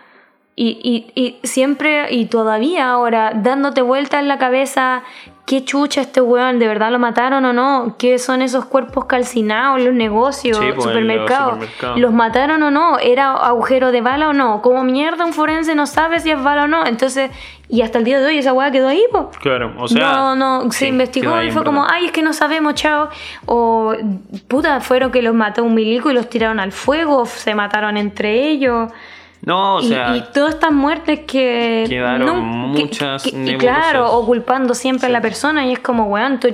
Speaker 1: y, y, y siempre y todavía ahora dándote vuelta en la cabeza qué chucha este weón, de verdad lo mataron o no, qué son esos cuerpos calcinados los negocios,
Speaker 2: Sí, pues, en los
Speaker 1: supermercados,
Speaker 2: supermercados.
Speaker 1: los mataron o no, era agujero de bala o no, como mierda un forense no sabe si es bala o no, entonces y hasta el día de hoy esa weá quedó ahí, pues.
Speaker 2: Claro, o sea.
Speaker 1: no, no,
Speaker 2: sí,
Speaker 1: se investigó y fue como, ay, es que no sabemos, chao. O, puta, fueron que los mató un milico y los tiraron al fuego, se mataron entre ellos.
Speaker 2: No, o
Speaker 1: Y-
Speaker 2: sea.
Speaker 1: y, todas estas muertes que. Que-
Speaker 2: muchas
Speaker 1: que- y claro, o culpando siempre a la persona, y es como, weón, tú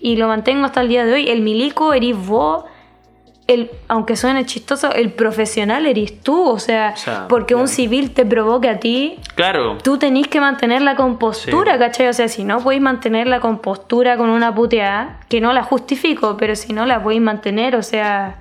Speaker 1: Y lo mantengo hasta el día de hoy. El milico, eres vos. el, aunque suene chistoso, el profesional eres tú, o sea,
Speaker 2: O sea,
Speaker 1: porque un civil te provoque a ti,
Speaker 2: Claro.
Speaker 1: tú tenés que mantener la compostura,
Speaker 2: Sí.
Speaker 1: ¿cachai? O sea, si no podéis mantener la compostura con una puteada, que no la justifico, pero si no la podéis mantener, o sea,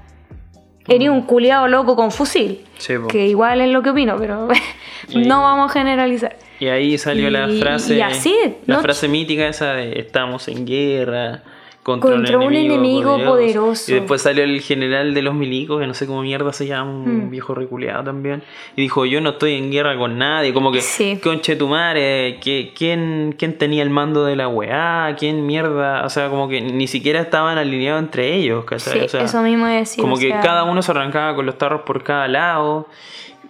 Speaker 1: eres un culiado loco con fusil.
Speaker 2: Sí,
Speaker 1: que igual es lo que opino, pero no vamos a generalizar.
Speaker 2: Y ahí salió la frase.
Speaker 1: y así,
Speaker 2: la
Speaker 1: ¿no?
Speaker 2: frase mítica esa de estamos en guerra. Contra,
Speaker 1: Contra un enemigo poderoso.
Speaker 2: Y después salió el general de los milicos, que no sé cómo mierda se llama, un
Speaker 1: Mm.
Speaker 2: viejo reculeado también. Y dijo, yo no estoy en guerra con nadie. Como que,
Speaker 1: Sí.
Speaker 2: conche tu madre, que, ¿quién, ¿quién tenía el mando de la weá? ¿Quién mierda? O sea, como que ni siquiera estaban alineados entre ellos, ¿cachai?
Speaker 1: Sí,
Speaker 2: O sea,
Speaker 1: eso mismo es decir.
Speaker 2: como
Speaker 1: o
Speaker 2: que cada uno se arrancaba con los tarros por cada lado.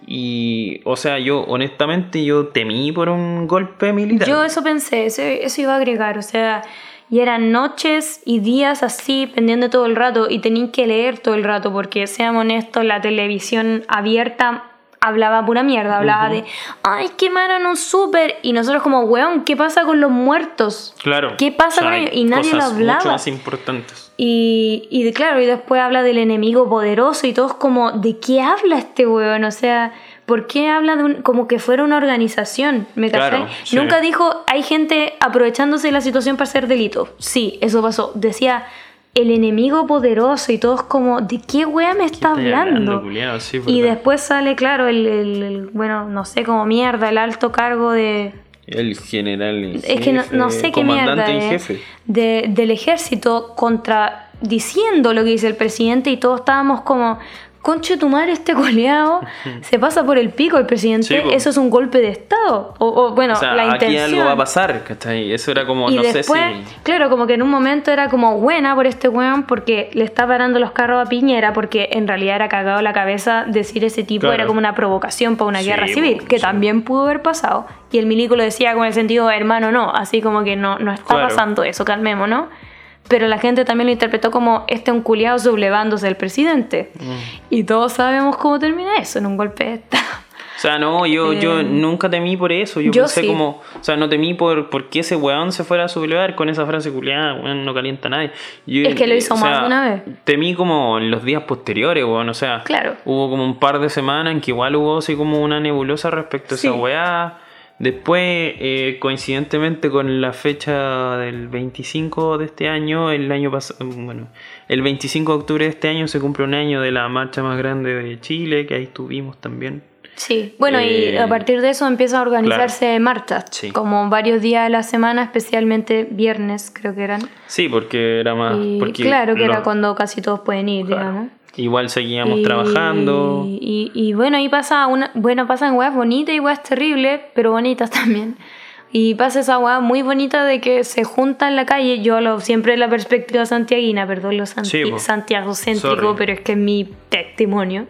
Speaker 2: Y, o sea, yo honestamente yo temí por un golpe militar.
Speaker 1: Yo eso pensé, eso, eso iba a agregar, o sea, y eran noches y días así, pendiente todo el rato, y tenían que leer todo el rato, porque seamos honestos, la televisión abierta hablaba pura mierda, hablaba de, ay, quemaron un súper, y nosotros como, weón, ¿qué pasa con los muertos?
Speaker 2: Claro.
Speaker 1: ¿Qué pasa
Speaker 2: O sea,
Speaker 1: con ellos? Y nadie lo hablaba.
Speaker 2: Mucho más importantes.
Speaker 1: Y, y claro, y después habla del enemigo poderoso y todos como, ¿de qué habla este weón? O sea, ¿por qué habla de un, como que fuera una organización? ¿Me?
Speaker 2: Claro, sí.
Speaker 1: Nunca dijo, hay gente aprovechándose de la situación para hacer delito. Sí, eso pasó. Decía, el enemigo poderoso y todos como, ¿de qué weón me está hablando?
Speaker 2: hablando, culiao? Sí,
Speaker 1: y después sale, claro, el, el- el- bueno, no sé, como mierda, el alto cargo de...
Speaker 2: El general en
Speaker 1: Es que no, sé qué mierda
Speaker 2: en
Speaker 1: eh,
Speaker 2: jefe.
Speaker 1: de- del ejército contra diciendo lo que dice el presidente y todos estábamos como conche tu madre este goleado se pasa por el pico el presidente
Speaker 2: Sí,
Speaker 1: eso es un golpe de estado o, o, bueno
Speaker 2: o sea,
Speaker 1: la
Speaker 2: aquí
Speaker 1: intención
Speaker 2: algo va a pasar, ¿cachai? Eso era como,
Speaker 1: y
Speaker 2: no
Speaker 1: después,
Speaker 2: sé si...
Speaker 1: claro, como que en un momento era como buena por este weón porque le está parando los carros a Piñera porque en realidad era cagado la cabeza decir ese tipo
Speaker 2: Claro.
Speaker 1: era como una provocación para una
Speaker 2: Sí,
Speaker 1: guerra civil, que
Speaker 2: sí.
Speaker 1: también pudo haber pasado. Y el milico lo decía con el sentido, hermano, no, así como que no, no está
Speaker 2: Claro.
Speaker 1: pasando eso, calmemos, ¿no? Pero la gente también lo interpretó como este un culiado sublevándose al presidente.
Speaker 2: Mm.
Speaker 1: Y todos sabemos cómo termina eso en un golpe de estado.
Speaker 2: O sea, no, yo, yo
Speaker 1: Eh,
Speaker 2: nunca temí por eso. Yo,
Speaker 1: yo
Speaker 2: pensé
Speaker 1: sí.
Speaker 2: como. O sea, no temí por, por que ese weón se fuera a sublevar con esa frase culiada, weón, no calienta a nadie. Yo,
Speaker 1: Es que lo hizo
Speaker 2: o
Speaker 1: más
Speaker 2: sea,
Speaker 1: una vez.
Speaker 2: Temí como en los días posteriores, weón. O sea,
Speaker 1: Claro.
Speaker 2: hubo como un par de semanas en que igual hubo así como una nebulosa respecto a esa weá. Después, eh, coincidentemente con la fecha del 25 de este año, el año pasado, bueno, el 25 de octubre de este año se cumple un año de la marcha más grande de Chile, que ahí estuvimos también.
Speaker 1: Sí, bueno,
Speaker 2: Eh,
Speaker 1: y a partir de eso empieza a organizarse marchas,
Speaker 2: Sí.
Speaker 1: como varios días de la semana, especialmente viernes, creo que eran.
Speaker 2: Sí, porque era más.
Speaker 1: Y
Speaker 2: porque
Speaker 1: claro que era cuando casi todos pueden ir,
Speaker 2: claro,
Speaker 1: digamos.
Speaker 2: Igual seguíamos
Speaker 1: Y-
Speaker 2: trabajando.
Speaker 1: Y, y bueno, ahí pasa una, bueno, pasan weas bonitas y weas terribles, pero bonitas también. Y pasa esa wea muy bonita de que se junta en la calle, yo lo siempre la perspectiva santiaguina, perdón lo santi
Speaker 2: Sí.
Speaker 1: Santiago céntrico, pero es que es mi testimonio.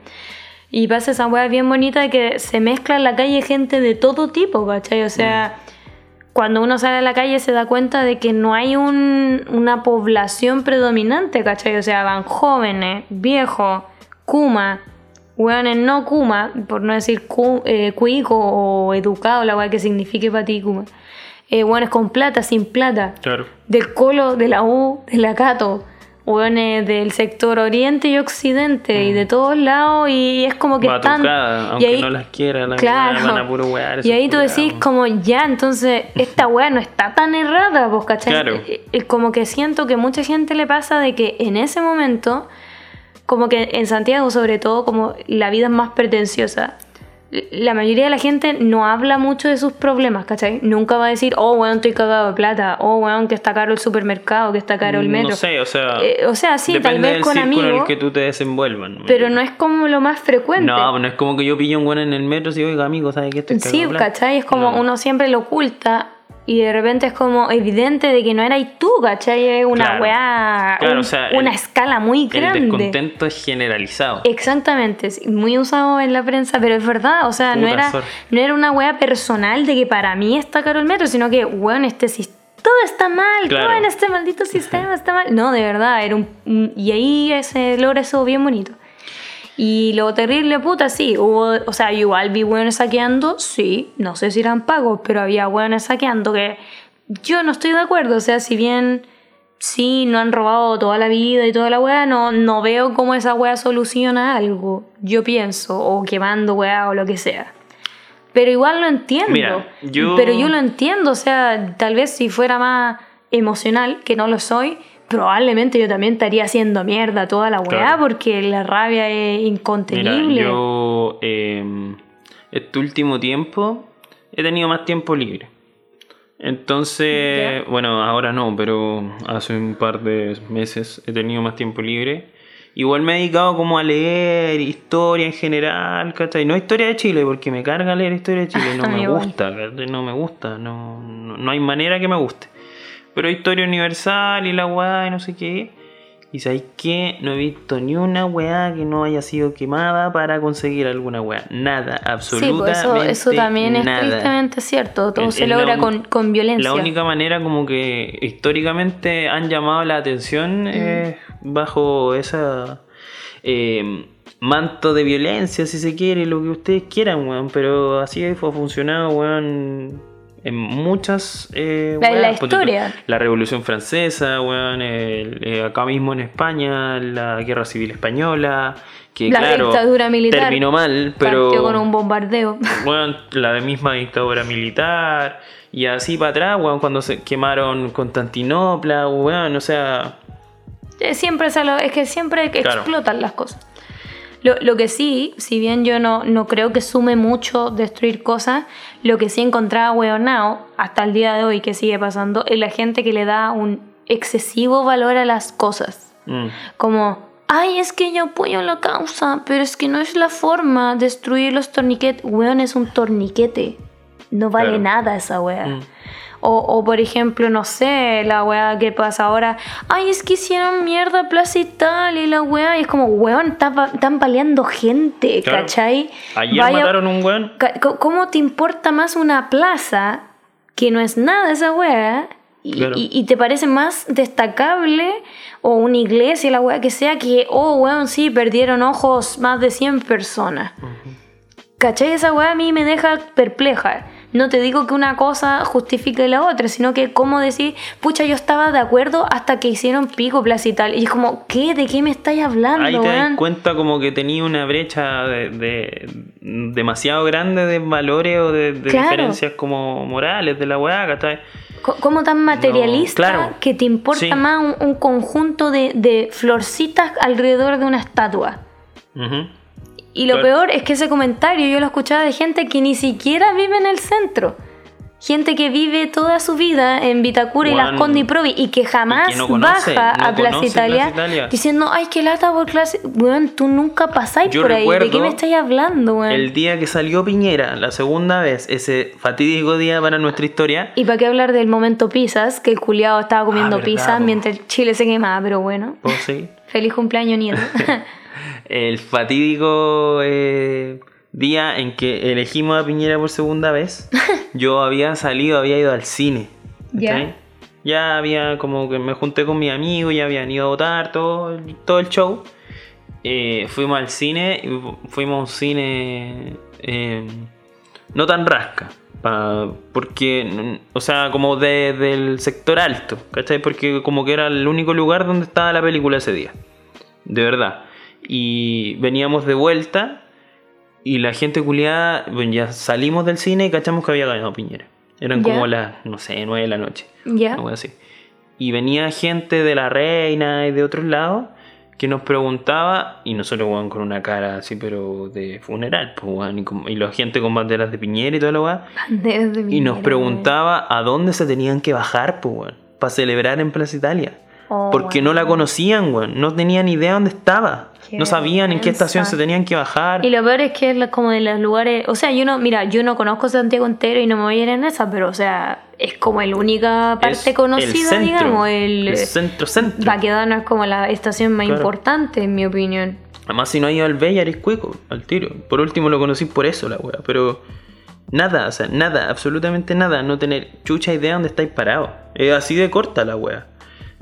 Speaker 1: Y pasa esa wea bien bonita de que se mezcla en la calle gente de todo tipo, ¿cachai? O sea, cuando uno sale a la calle se da cuenta de que no hay un- una población predominante, ¿cachai? O sea, van jóvenes, viejos, kuma, hueones no kuma, por no decir cu, eh, cuico o educado, la weá que signifique para ti kuma. Eh, hueones con plata, sin plata,
Speaker 2: Claro.
Speaker 1: del colo, de la U, de la Cato, hueones del sector oriente y occidente y de todos lados y es como que están...
Speaker 2: Batucada,
Speaker 1: y
Speaker 2: aunque
Speaker 1: ahí-
Speaker 2: no las quiera, la
Speaker 1: Claro.
Speaker 2: van a puro wear.
Speaker 1: Y ahí tú decís como ya, entonces esta weá no está tan errada, pues, ¿cachai?
Speaker 2: Claro.
Speaker 1: Eh, eh, Como que siento que mucha gente le pasa de que en ese momento, como que en Santiago sobre todo, como la vida es más pretenciosa, la mayoría de la gente no habla mucho de sus problemas, ¿cachai? Nunca va a decir, oh, weón, estoy cagado de plata, oh, weón, que está caro el supermercado, que está caro el metro.
Speaker 2: No sé, o sea.
Speaker 1: Eh, o sea, sí, tal vez
Speaker 2: del
Speaker 1: con
Speaker 2: círculo en el
Speaker 1: amigos,
Speaker 2: que tú te desenvuelvas. ¿no?
Speaker 1: pero no es como lo más frecuente.
Speaker 2: No, no es como que yo pillo un weón en el metro y digo, oiga, amigo, ¿sabes qué? Estoy
Speaker 1: Sí,
Speaker 2: cagado de plata".
Speaker 1: ¿cachai? Es como
Speaker 2: No.
Speaker 1: uno siempre lo oculta y de repente es como evidente de que no eras tú, ¿cachai? Es una
Speaker 2: Claro.
Speaker 1: weá,
Speaker 2: Claro,
Speaker 1: un-
Speaker 2: o sea,
Speaker 1: una
Speaker 2: el-
Speaker 1: escala muy
Speaker 2: El
Speaker 1: grande.
Speaker 2: descontento es generalizado.
Speaker 1: Exactamente, muy usado en la prensa, pero es verdad, o sea, no era, no era una weá personal de que para mí está caro el metro, sino que, weón, este sis- todo está mal,
Speaker 2: Claro.
Speaker 1: todo en este maldito sistema está mal. No, de verdad, era un, un- y ahí se logra eso bien bonito. Y lo terrible, puta, sí, hubo, o sea, igual vi hueones saqueando, sí, no sé si eran pagos, pero había hueones saqueando que yo no estoy de acuerdo, o sea, si bien sí, no han robado toda la vida y toda la weá, no, no veo cómo esa weá soluciona algo, yo pienso, o quemando weá o lo que sea. Pero igual lo entiendo.
Speaker 2: Mira, yo-
Speaker 1: Pero yo lo entiendo, o sea, tal vez si fuera más emocional, que no lo soy, probablemente yo también estaría haciendo mierda toda la weá
Speaker 2: Claro.
Speaker 1: porque la rabia es
Speaker 2: Mira,
Speaker 1: incontenible.
Speaker 2: yo eh, este último tiempo he tenido más tiempo libre. Entonces,
Speaker 1: Ya.
Speaker 2: bueno, ahora no, pero hace un par de meses he tenido más tiempo libre. Igual me he dedicado como a leer historia en general, ¿cachai? No historia de Chile, porque me carga leer historia de Chile, no me gusta, no me gusta, no, no, no hay manera que me guste. Pero historia universal y la weá y no sé qué. Y sabéis que no he visto ni una weá que no haya sido quemada para conseguir alguna weá. Nada,
Speaker 1: Sí,
Speaker 2: absolutamente
Speaker 1: pues eso, eso también es
Speaker 2: nada.
Speaker 1: tristemente cierto. Todo se logra con, con violencia.
Speaker 2: La única manera como que históricamente han llamado la atención es bajo esa eh, manto de violencia, si se quiere, lo que ustedes quieran, weón. Pero así fue funcionado, weón, en muchas eh,
Speaker 1: La-
Speaker 2: weas.
Speaker 1: Historia.
Speaker 2: La Revolución Francesa, weón, el- eh, acá mismo en España, la Guerra Civil Española, que
Speaker 1: La
Speaker 2: claro,
Speaker 1: dictadura militar.
Speaker 2: terminó mal, pero...
Speaker 1: Partió con un bombardeo.
Speaker 2: La de misma dictadura militar. Y así para atrás, weón, cuando se quemaron Constantinopla, weón, o sea.
Speaker 1: Eh, Siempre se lo- es que siempre
Speaker 2: Claro.
Speaker 1: explotan las cosas. Lo, lo que sí, si bien yo no, no creo que sume mucho destruir cosas, lo que sí encontraba weonao hasta el día de hoy que sigue pasando es la gente que le da un excesivo valor a las cosas.
Speaker 2: mm,
Speaker 1: Como, ay, es que yo apoyo la causa, pero es que no es la forma destruir los torniquetes. Weón, es un torniquete. No vale
Speaker 2: Claro.
Speaker 1: nada esa wea.
Speaker 2: Mm.
Speaker 1: O, o, por ejemplo, no sé, la wea que pasa ahora. Ay, es que hicieron mierda Plaza Italia y la wea. Y es como, weón, están paleando gente,
Speaker 2: Claro.
Speaker 1: ¿cachai?
Speaker 2: Ayer
Speaker 1: Vaya-
Speaker 2: mataron un weón.
Speaker 1: ¿Cómo te importa más una plaza que no es nada esa wea? Y,
Speaker 2: Claro.
Speaker 1: y- y te parece más destacable o una iglesia, la wea que sea, que, oh, weón, sí, perdieron ojos más de 100 personas. ¿Cachai? Esa wea a mí me deja perpleja. No te digo que una cosa justifique la otra, sino que como decir, pucha, yo estaba de acuerdo hasta que hicieron pico plaza y tal. Y es como, ¿qué? ¿De qué me estáis hablando,
Speaker 2: Ahí te das cuenta como que tenía una brecha de, de- demasiado grande de valores o de, de
Speaker 1: Claro.
Speaker 2: diferencias como morales de la weá, ¿cachai?
Speaker 1: ¿Cómo tan materialista
Speaker 2: claro.
Speaker 1: que te importa
Speaker 2: Sí.
Speaker 1: más un, un conjunto de, de florcitas alrededor de una estatua?
Speaker 2: Ujú.
Speaker 1: Y lo
Speaker 2: Claro.
Speaker 1: peor es que ese comentario yo lo escuchaba de gente que ni siquiera vive en el centro. Gente que vive toda su vida en Vitacura y Las Condes y Provi y que jamás
Speaker 2: y que no conoce,
Speaker 1: baja
Speaker 2: no
Speaker 1: a Plaza Italia,
Speaker 2: Plaza Italia.
Speaker 1: diciendo, ay, qué lata por clase. Weón, tú nunca pasáis
Speaker 2: Yo
Speaker 1: por ahí. ¿De qué me estáis hablando, weón?
Speaker 2: El día que salió Piñera, la segunda vez, ese fatídico día para nuestra historia,
Speaker 1: Y para qué hablar del momento pizzas, que el culiado estaba comiendo
Speaker 2: Ah, verdad,
Speaker 1: pizza
Speaker 2: po.
Speaker 1: mientras Chile se quemaba, pero bueno.
Speaker 2: ¿puedo seguir?
Speaker 1: Feliz cumpleaños, nieto.
Speaker 2: El fatídico eh, día en que elegimos a Piñera por segunda vez, yo había salido, había ido al cine.
Speaker 1: Ya.
Speaker 2: Ya había como que me junté con mis amigos, ya habían ido a votar, todo, el- todo el show. Eh, fuimos al cine, fuimos a un cine eh, no tan rasca. pa- porque, o sea, como de- del sector alto, ¿cachai? Porque como que era el único lugar donde estaba la película ese día. De verdad. Y veníamos de vuelta y la gente culiada, bueno, ya salimos del cine y cachamos que había ganado Piñera. Eran
Speaker 1: Ya.
Speaker 2: como las, no sé, nueve de la noche.
Speaker 1: ya.
Speaker 2: Algo así. Y venía gente de la reina y de otros lados que nos preguntaba, y nosotros, weón, con una cara así, pero de funeral, pues, weón, y, con- y la gente con banderas de Piñera y todo lo weón.
Speaker 1: Banderas de
Speaker 2: Y nos
Speaker 1: Piñera,
Speaker 2: preguntaba a dónde se tenían que bajar, pues, weón, para celebrar en Plaza Italia.
Speaker 1: Oh,
Speaker 2: Porque no la conocían, weón, no tenían idea dónde estaba.
Speaker 1: Qué
Speaker 2: no sabían en qué estación se tenían que bajar.
Speaker 1: Y lo peor es que es como de los lugares, o sea, yo no, mira, yo no conozco Santiago entero y no me voy a ir en esa, pero o sea, es como la única parte
Speaker 2: Es el
Speaker 1: conocida,
Speaker 2: centro,
Speaker 1: digamos, el,
Speaker 2: el centro, centro.
Speaker 1: Baquedano es como la estación más
Speaker 2: Claro.
Speaker 1: importante, en mi opinión.
Speaker 2: Además, si no ha ido al Bella, eres cueco, al tiro. Por último lo conocí por eso, la wea. Pero nada, o sea, nada, absolutamente nada. No tener chucha idea dónde estáis parados. Es así de corta la wea.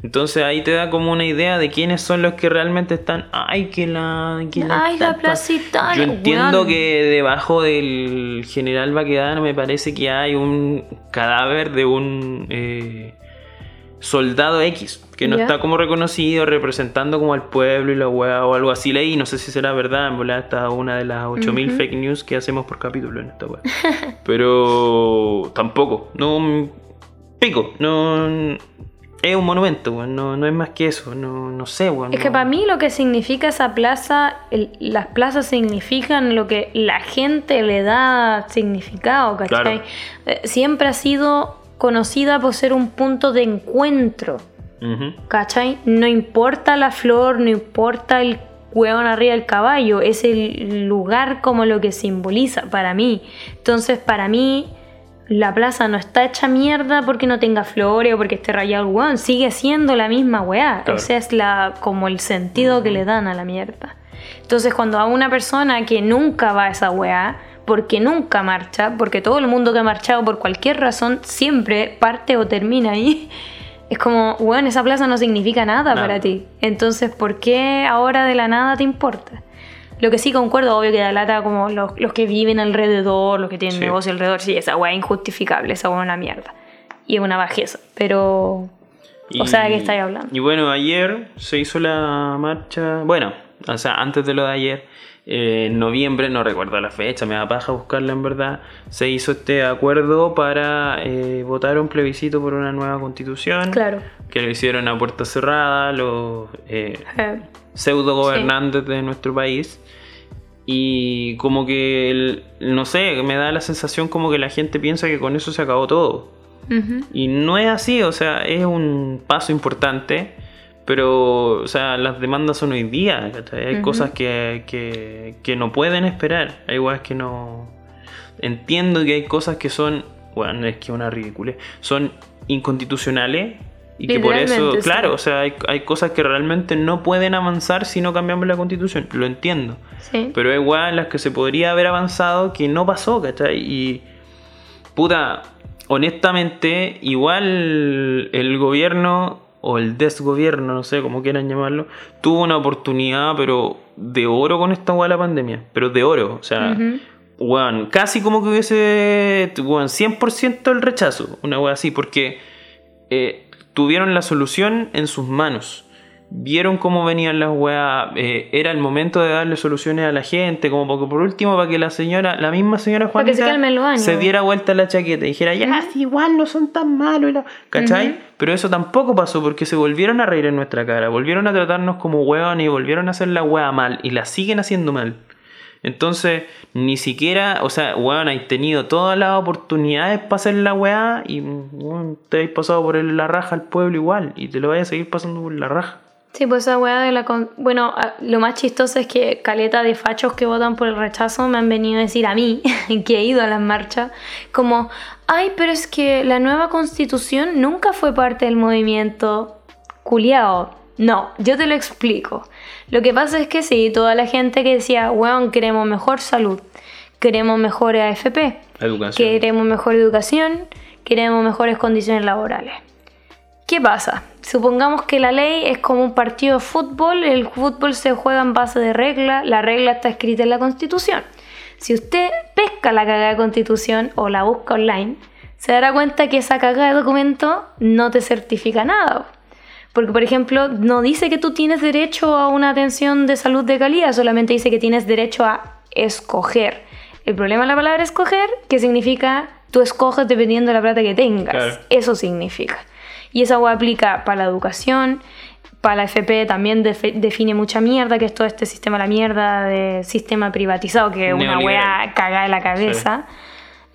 Speaker 2: Entonces ahí te da como una idea de quiénes son los que realmente están. Ay, que la. Que
Speaker 1: Ay, la
Speaker 2: estatua".
Speaker 1: Plaza Italia,
Speaker 2: Yo entiendo
Speaker 1: weón.
Speaker 2: que debajo del general Baquedano me parece que hay un cadáver de un. eh, soldado X, que no está como reconocido, representando como al pueblo y la weá o algo así leí, no sé si será verdad, en verdad esta es una de las 8000 fake news que hacemos por capítulo en esta weá. Pero tampoco, no pico, no es un monumento, no, no es más que eso, no, no sé, weón.
Speaker 1: Es que
Speaker 2: no-
Speaker 1: para mí lo que significa esa plaza, el- las plazas significan lo que la gente le da significado, ¿cachai?
Speaker 2: Claro.
Speaker 1: Eh, Siempre ha sido conocida por ser un punto de encuentro,
Speaker 2: Ujú.
Speaker 1: ¿cachai? No importa la flor, no importa el hueón arriba del caballo, es el lugar como lo que simboliza para mí. Entonces, para mí, la plaza no está hecha mierda porque no tenga flores o porque esté rayado el hueón, sigue siendo la misma weá.
Speaker 2: Claro.
Speaker 1: Ese es la, como el sentido que le dan a la mierda. Entonces, cuando a una persona que nunca va a esa weá, porque nunca marcha, porque todo el mundo que ha marchado por cualquier razón siempre parte o termina ahí, es como, bueno, esa plaza no significa nada,
Speaker 2: Nada.
Speaker 1: para ti. Entonces, ¿por qué ahora de la nada te importa? Lo que sí concuerdo, obvio que da lata como los, los que viven alrededor, los que tienen
Speaker 2: Sí.
Speaker 1: negocio alrededor, sí, esa weá es injustificable, esa weá es una mierda. Y es una bajeza, pero... O sea, ¿de qué estáis hablando?
Speaker 2: Y bueno, ayer se hizo la marcha. Bueno, o sea, antes de lo de ayer, eh, en noviembre, no recuerdo la fecha, me da paja buscarla en verdad. Se hizo este acuerdo para eh, votar un plebiscito por una nueva constitución.
Speaker 1: Claro.
Speaker 2: Que lo hicieron a puerta cerrada los eh,
Speaker 1: Eh,
Speaker 2: pseudo gobernantes de nuestro país. Y como que, el- no sé, me da la sensación como que la gente piensa que con eso se acabó todo. Y no es así, o sea, es un paso importante, pero, o sea, las demandas son hoy día, ¿cachai? Hay cosas que, que, que no pueden esperar, hay igual que no... Entiendo que hay cosas que son, bueno, es que una ridícula, son inconstitucionales y que por eso,
Speaker 1: sí.
Speaker 2: claro, o sea, hay, hay cosas que realmente no pueden avanzar si no cambiamos la constitución, lo entiendo.
Speaker 1: Sí.
Speaker 2: Pero hay weas en las que se podría haber avanzado que no pasó, ¿cachai? Y. Puta, honestamente, igual el gobierno o el desgobierno, no sé cómo quieran llamarlo, tuvo una oportunidad, pero de oro con esta wea de la pandemia. Pero de oro, o sea. Weón, casi como que hubiese, weón, 100% el rechazo, una wea así, porque eh, tuvieron la solución en sus manos. Vieron cómo venían las weas, eh, era el momento de darle soluciones a la gente, como porque por último para que la señora, la misma señora
Speaker 1: se
Speaker 2: Juanita,
Speaker 1: ánimos.
Speaker 2: se diera vuelta la chaqueta y dijera, ya, si igual no son tan malos, y la-", ¿cachai?
Speaker 1: Ujú.
Speaker 2: Pero eso tampoco pasó porque se volvieron a reír en nuestra cara, volvieron a tratarnos como weón y volvieron a hacer la wea mal y la siguen haciendo mal. Entonces, ni siquiera, o sea, weón, hay tenido todas las oportunidades para hacer la weá y te habéis pasado por la raja al pueblo igual y te lo vais a seguir pasando por la raja.
Speaker 1: Sí, pues esa weá de la... con- Bueno, lo más chistoso es que caleta de fachos que votan por el rechazo me han venido a decir a mí, que he ido a las marchas, como, ay, pero es que la nueva constitución nunca fue parte del movimiento culiao. No, yo te lo explico. Lo que pasa es que sí, toda la gente que decía, weón, queremos mejor salud, queremos mejor AFP,
Speaker 2: Educación.
Speaker 1: queremos mejor educación, queremos mejores condiciones laborales. ¿Qué pasa? Supongamos que la ley es como un partido de fútbol, el fútbol se juega en base de regla, la regla está escrita en la constitución. Si usted pesca la cagada de constitución o la busca online, se dará cuenta que esa cagada de documento no te certifica nada. Porque, por ejemplo, no dice que tú tienes derecho a una atención de salud de calidad, solamente dice que tienes derecho a escoger. El problema de la palabra escoger, que significa tú escoges dependiendo de la plata que tengas.
Speaker 2: Claro.
Speaker 1: Eso significa. Y esa agua aplica para la educación, para la FP también define mucha mierda, que es todo este sistema, la mierda de sistema privatizado, que es una
Speaker 2: Neoliberal.
Speaker 1: wea cagada de la cabeza.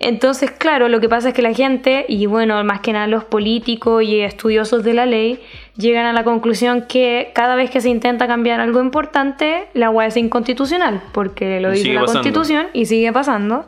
Speaker 1: Entonces, claro, lo que pasa es que la gente, y bueno, más que nada los políticos y estudiosos de la ley, llegan a la conclusión que cada vez que se intenta cambiar algo importante, la wea es inconstitucional, porque lo dice la
Speaker 2: pasando.
Speaker 1: constitución y sigue pasando.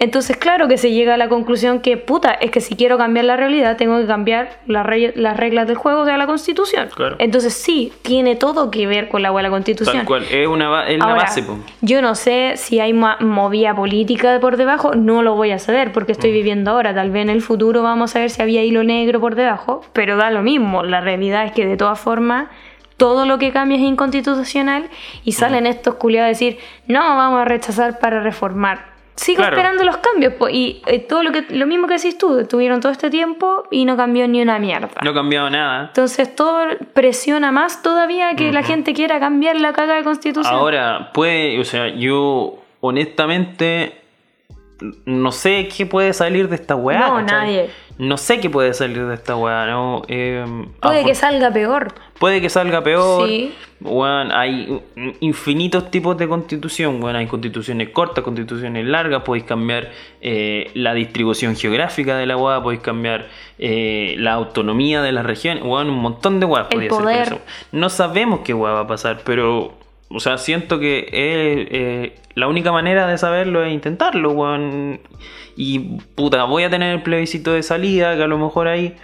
Speaker 1: Entonces, claro que se llega a la conclusión que, puta, es que si quiero cambiar la realidad, tengo que cambiar la re- las reglas del juego, o sea, la constitución.
Speaker 2: Claro.
Speaker 1: Entonces, sí, tiene todo que ver con la de la constitución.
Speaker 2: Tal cual, es, una, es
Speaker 1: Ahora,
Speaker 2: base. po.
Speaker 1: Yo no sé si hay movida política por debajo, no lo voy a saber porque
Speaker 2: Mm.
Speaker 1: estoy viviendo ahora. Tal vez en el futuro vamos a ver si había hilo negro por debajo, pero da lo mismo. La realidad es que de todas formas todo lo que cambia es inconstitucional y salen estos culiados a decir, no, vamos a rechazar para reformar. Sigo
Speaker 2: Claro.
Speaker 1: esperando los cambios. po, y eh, todo lo que lo mismo que decís tú, tuvieron todo este tiempo y no cambió ni una mierda.
Speaker 2: No ha cambiado nada.
Speaker 1: Entonces todo presiona más todavía que la gente quiera cambiar la caga de constitución.
Speaker 2: Ahora, puede, o sea, yo honestamente no sé qué puede salir de esta weá.
Speaker 1: No,
Speaker 2: ¿cachai?
Speaker 1: nadie.
Speaker 2: No sé qué puede salir de esta weá, ¿no? Eh,
Speaker 1: Puede
Speaker 2: afor-
Speaker 1: que salga peor.
Speaker 2: Puede que salga peor.
Speaker 1: Sí.
Speaker 2: Weón, hay infinitos tipos de constitución. Bueno, hay constituciones cortas, constituciones largas. Podéis cambiar eh, la distribución geográfica de la weá. Podéis cambiar eh, la autonomía de las regiones. Bueno, un montón de weá
Speaker 1: El
Speaker 2: podía ser con
Speaker 1: poder.
Speaker 2: eso. No sabemos qué weá va a pasar, pero. O sea, siento que eh, eh, la única manera de saberlo es intentarlo, weón. Y puta, voy a tener el plebiscito de salida, que a lo mejor ahí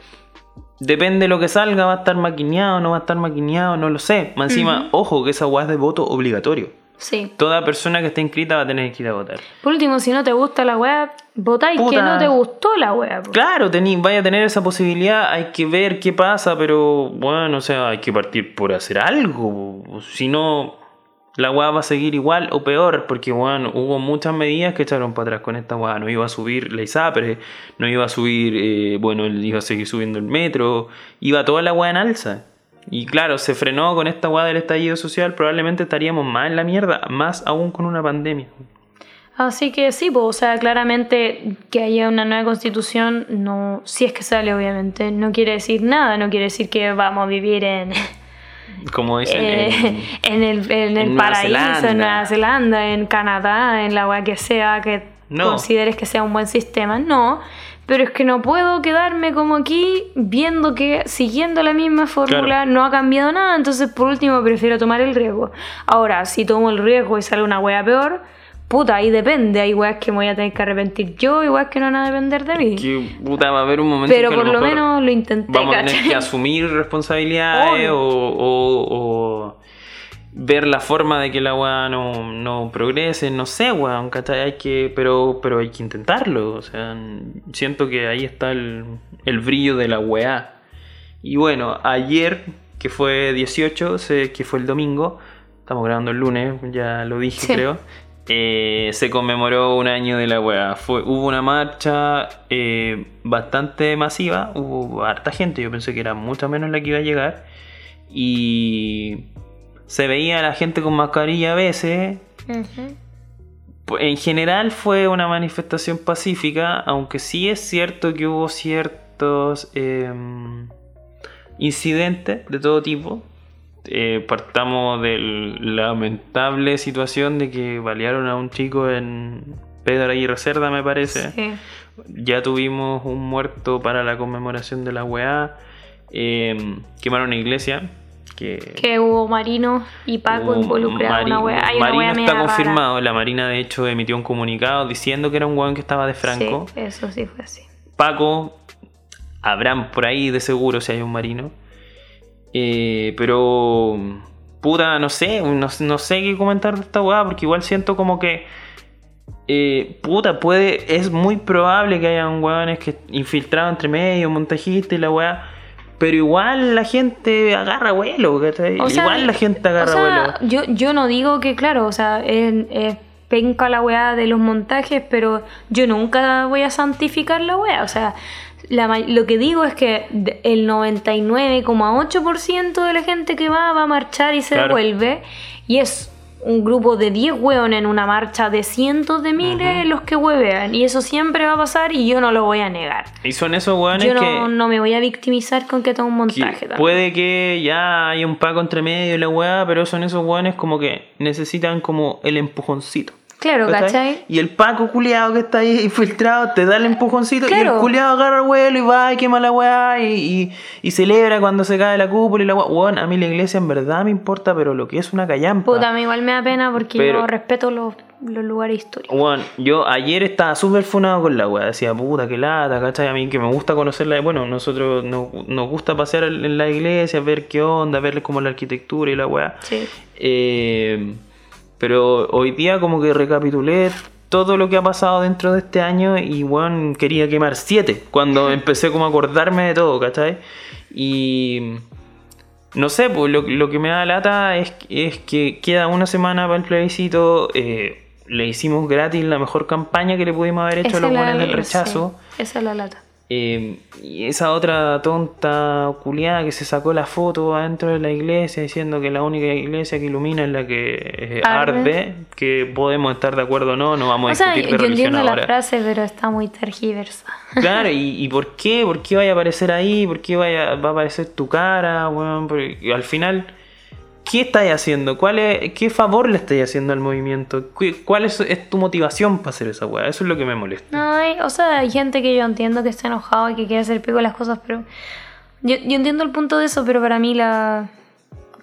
Speaker 2: Depende de lo que salga, va a estar maquineado, no va a estar maquineado, no lo sé. Más encima, ojo, que esa weá es de voto obligatorio.
Speaker 1: Sí.
Speaker 2: Toda persona que esté inscrita va a tener que ir a votar.
Speaker 1: Por último, si no te gusta la web, votáis que no te gustó la po.
Speaker 2: Claro, tení, vaya a tener esa posibilidad, hay que ver qué pasa, pero bueno, o sea, hay que partir por hacer algo. Si no, la weá va a seguir igual o peor, porque bueno, hubo muchas medidas que echaron para atrás con esta weá. No iba a subir la ISAPRE, no iba a subir, eh, bueno, iba a seguir subiendo el metro, iba toda la weá en alza. Y claro, se frenó con esta weá del estallido social, probablemente estaríamos más en la mierda, más aún con una pandemia.
Speaker 1: Así que sí, pues, o sea, claramente que haya una nueva constitución, no, si es que sale, obviamente, no quiere decir nada, no quiere decir que vamos a vivir en,
Speaker 2: Como dicen,
Speaker 1: eh,
Speaker 2: en-
Speaker 1: el, en el
Speaker 2: en Nueva
Speaker 1: paraíso,
Speaker 2: Zelanda.
Speaker 1: en Nueva Zelanda, en Canadá, en la weá que sea, que
Speaker 2: No.
Speaker 1: consideres que sea un buen sistema. No, pero es que no puedo quedarme como aquí viendo que siguiendo la misma fórmula
Speaker 2: Claro.
Speaker 1: no ha cambiado nada, entonces por último prefiero tomar el riesgo. Ahora, si tomo el riesgo y sale una wea peor, puta, ahí depende. Hay weas que me voy a tener que arrepentir yo y weas que no van a depender de mí.
Speaker 2: que puta, va a haber un momento
Speaker 1: Pero
Speaker 2: que
Speaker 1: por lo menos lo intenté,
Speaker 2: vamos a tener que asumir responsabilidades o, o- o ver la forma de que la weá no, no progrese, no sé, weón. Hay que, pero, pero hay que intentarlo, o sea, siento que ahí está el, el brillo de la weá. Y bueno, ayer, que fue 18, se- que fue el domingo, estamos grabando el lunes, ya lo dije
Speaker 1: Sí.
Speaker 2: creo, eh, se conmemoró un año de la weá. Fue, hubo una marcha eh, bastante masiva, hubo harta gente, yo pensé que era mucho menos la que iba a llegar. Y se veía a la gente con mascarilla a veces. En general fue una manifestación pacífica, aunque sí es cierto que hubo ciertos em, incidentes de todo tipo. Eh, partamos de la lamentable situación de que balearon a un chico en Pedro Aguirre Cerda, me parece.
Speaker 1: Sí.
Speaker 2: Ya tuvimos un muerto para la conmemoración de la weá. Em, quemaron una iglesia. Que,
Speaker 1: Que hubo Marino y Paco involucrados en una wea. Hay una
Speaker 2: Marino
Speaker 1: wea
Speaker 2: está
Speaker 1: media rara.
Speaker 2: confirmado. La Marina, de hecho, emitió un comunicado diciendo que era un weón que estaba de Franco.
Speaker 1: Sí, eso sí fue así.
Speaker 2: Paco, habrán por ahí de seguro si hay un marino. Eh, pero, puta, no sé, no, no sé qué comentar de esta weá, porque igual siento como que, eh, puta, puede, es muy probable que haya un weones que infiltrado entre medio, montajista y la weá. Pero igual la gente agarra vuelo, ¿cachai?
Speaker 1: O sea,
Speaker 2: igual la gente agarra
Speaker 1: o sea,
Speaker 2: vuelo.
Speaker 1: Yo, yo no digo que, claro, o sea, es, es penca la weá de los montajes, pero yo nunca voy a santificar la weá. O sea, la lo que digo es que el 99,8% de la gente que va va a marchar y se
Speaker 2: Claro.
Speaker 1: devuelve. Y es un grupo de 10 hueones en una marcha de cientos de miles los que huevean. Y eso siempre va a pasar y yo no lo voy a negar.
Speaker 2: Y son esos weones
Speaker 1: Yo no,
Speaker 2: que...
Speaker 1: no me voy a victimizar con que tengo un
Speaker 2: que
Speaker 1: montaje. también.
Speaker 2: puede que ya haya un paco entre medio y la weá, pero son esos weones como que necesitan como el empujoncito.
Speaker 1: Claro, ¿cachai?
Speaker 2: Y el paco culiado que está ahí infiltrado te da el empujoncito y
Speaker 1: Claro.
Speaker 2: el culiado agarra el vuelo y va y quema la weá y, y, y celebra cuando se cae la cúpula y la weá. Weón, a mí la iglesia en verdad me importa, pero lo que es una callampa.
Speaker 1: Puta, a mí igual me da pena porque
Speaker 2: Pero-
Speaker 1: yo respeto los, los lugares históricos.
Speaker 2: Bueno, yo ayer estaba súper funado con la weá. Decía, puta, qué lata, ¿cachai? A mí que me gusta conocerla. Bueno, nosotros nos, nos gusta pasear en la iglesia, ver qué onda, ver como la arquitectura y la weá.
Speaker 1: Sí.
Speaker 2: Eh, pero hoy día como que recapitulé todo lo que ha pasado dentro de este año y bueno, quería quemar siete cuando empecé como a acordarme de todo, ¿cachai? Y no sé, pues lo, lo que me da lata es, es que queda una semana para el plebiscito, eh, le hicimos gratis la mejor campaña que le pudimos haber hecho a los buenos del rechazo.
Speaker 1: sí, esa es la lata.
Speaker 2: Eh, y esa otra tonta culiada que se sacó la foto adentro de la iglesia diciendo que la única iglesia que ilumina es la que eh,
Speaker 1: Arde.
Speaker 2: arde, que podemos estar de acuerdo o no, no vamos a
Speaker 1: O sea,
Speaker 2: discutir de
Speaker 1: yo
Speaker 2: religión
Speaker 1: entiendo la
Speaker 2: ahora.
Speaker 1: frase, pero está muy tergiversada.
Speaker 2: Claro, y, y por qué? ¿Por qué vaya a aparecer ahí? ¿Por qué vaya, va a aparecer tu cara? Porque al final, ¿qué estáis haciendo? ¿Cuál es, ¿Qué favor le estáis haciendo al movimiento? ¿Qué- ¿Cuál es, es tu motivación para hacer esa weá? Eso es lo que me molesta.
Speaker 1: No, hay, o sea, hay gente que yo entiendo que está enojado y que quiere hacer pico las cosas, pero yo, yo entiendo el punto de eso, pero para mí la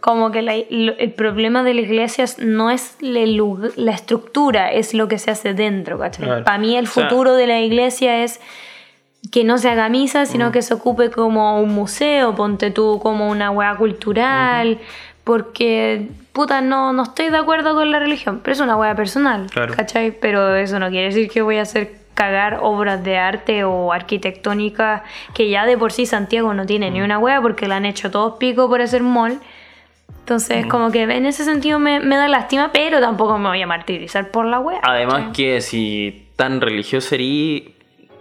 Speaker 1: como que la- el problema de la iglesia es- no es la, estructura, es lo que se hace dentro, ¿cachai?
Speaker 2: Claro.
Speaker 1: Para mí el
Speaker 2: O sea-
Speaker 1: futuro de la iglesia es que no se haga misa, sino
Speaker 2: Mm.
Speaker 1: que se ocupe como un museo, ponte tú como una hueá cultural, porque, puta, no, no estoy de acuerdo con la religión, pero es una hueá personal,
Speaker 2: Claro.
Speaker 1: ¿cachai? Pero eso no quiere decir que voy a hacer cagar obras de arte o arquitectónicas que ya de por sí Santiago no tiene
Speaker 2: Mm.
Speaker 1: ni una hueá porque la han hecho todos pico por hacer mall. Entonces, como que en ese sentido me, me da lástima, pero tampoco me voy a martirizar por la hueá.
Speaker 2: Además
Speaker 1: ¿cachai?
Speaker 2: que si tan religioso eres,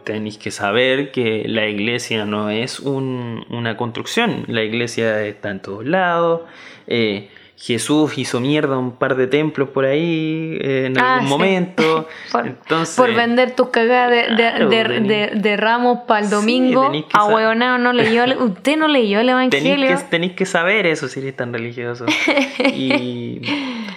Speaker 2: tenéis que saber que la iglesia no es un- una construcción. La iglesia está en todos lados. Eh, Jesús hizo mierda un par de templos por ahí eh, en
Speaker 1: Ah,
Speaker 2: algún
Speaker 1: sí.
Speaker 2: momento.
Speaker 1: por,
Speaker 2: Entonces,
Speaker 1: por vender tus cagadas de, de-
Speaker 2: Claro,
Speaker 1: de- de- de ramos para el
Speaker 2: Sí,
Speaker 1: domingo.
Speaker 2: que
Speaker 1: a huevonao no leyó, usted no leyó el
Speaker 2: Tenéis
Speaker 1: evangelio.
Speaker 2: que, tenéis que saber eso si eres tan religioso. Y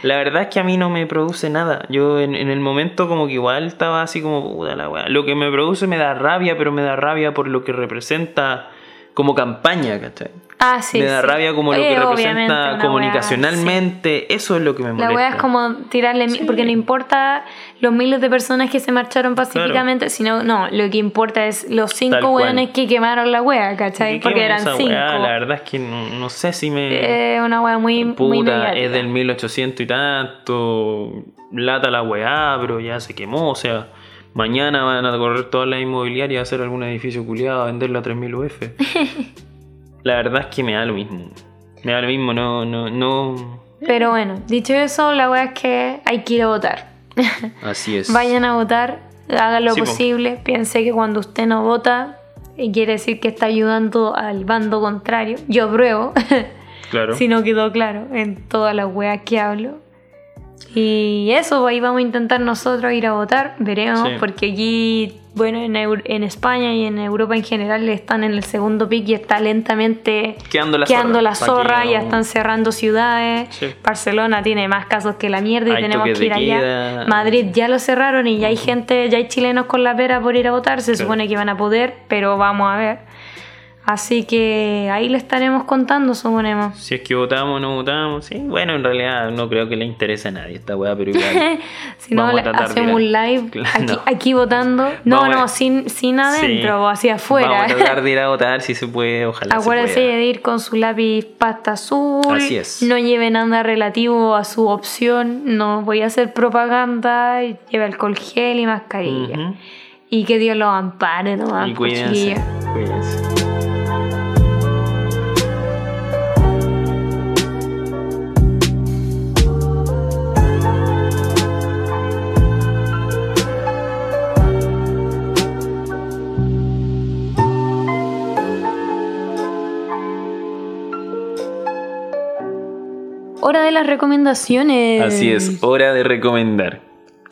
Speaker 2: la verdad es que a mí no me produce nada. Yo en, en el momento como que igual estaba así como, puta la weá. Lo que me produce me da rabia, pero me da rabia por lo que representa como campaña, ¿cachai?
Speaker 1: Ah, sí.
Speaker 2: me da
Speaker 1: sí.
Speaker 2: rabia como lo
Speaker 1: Eh,
Speaker 2: que
Speaker 1: obviamente,
Speaker 2: representa comunicacionalmente. Eso es lo que me
Speaker 1: sí.
Speaker 2: molesta.
Speaker 1: La weá es como tirarle, mi- porque no importa los miles de personas que se marcharon pacíficamente, sino, no, lo que importa es los cinco weones que quemaron la wea, ¿cachai?
Speaker 2: ¿Qué
Speaker 1: Porque eran cinco.
Speaker 2: La verdad es que no, no sé si me...
Speaker 1: Eh, una wea muy, muy
Speaker 2: Puta,
Speaker 1: mediática.
Speaker 2: es del 1800 y tanto, lata la weá, pero ya se quemó, o sea, mañana van a correr todas las inmobiliarias a hacer algún edificio culiado a venderlo a 3000 UF. la verdad es que me da lo mismo. Me da lo mismo, no, no, no.
Speaker 1: Pero bueno, dicho eso, la wea es que hay que ir a votar.
Speaker 2: Así es.
Speaker 1: Vayan a votar, hagan lo
Speaker 2: Sí, po.
Speaker 1: posible. Piense que cuando usted no vota, quiere decir que está ayudando al bando contrario. Yo apruebo,
Speaker 2: Claro.
Speaker 1: si no quedó claro en todas las weas que hablo. Y eso, ahí vamos a intentar nosotros ir a votar, veremos,
Speaker 2: Sí.
Speaker 1: porque aquí, bueno, en, en España y en Europa en general están en el segundo pick y está lentamente
Speaker 2: Quedando la
Speaker 1: quedando
Speaker 2: zorra.
Speaker 1: la ya están cerrando ciudades.
Speaker 2: Sí.
Speaker 1: Barcelona tiene más casos que la mierda y
Speaker 2: Hay
Speaker 1: tenemos que ir allá.
Speaker 2: queda.
Speaker 1: Madrid ya lo cerraron y ya hay gente, ya hay chilenos con la pera por ir a votar, se
Speaker 2: Claro.
Speaker 1: supone que van a poder, pero vamos a ver. Así que ahí le estaremos contando, suponemos.
Speaker 2: Si es que votamos o no votamos, sí. Bueno, en realidad no creo que le interese a nadie esta weá, pero igual.
Speaker 1: si no, hacemos un live aquí,
Speaker 2: no.
Speaker 1: aquí votando. No,
Speaker 2: Vamos
Speaker 1: no, sin, sin adentro
Speaker 2: Sí.
Speaker 1: o hacia afuera.
Speaker 2: Vamos a tratar de ir a votar si se puede, ojalá.
Speaker 1: Acuérdense
Speaker 2: se pueda.
Speaker 1: de ir con su lápiz pasta azul.
Speaker 2: Así es.
Speaker 1: No lleve nada relativo a su opción. No voy a hacer propaganda. Lleve alcohol gel y mascarilla.
Speaker 2: Ujú.
Speaker 1: Y que Dios los ampare nomás.
Speaker 2: Y cuídense. Cuídense.
Speaker 1: De las recomendaciones.
Speaker 2: Así es, hora de recomendar.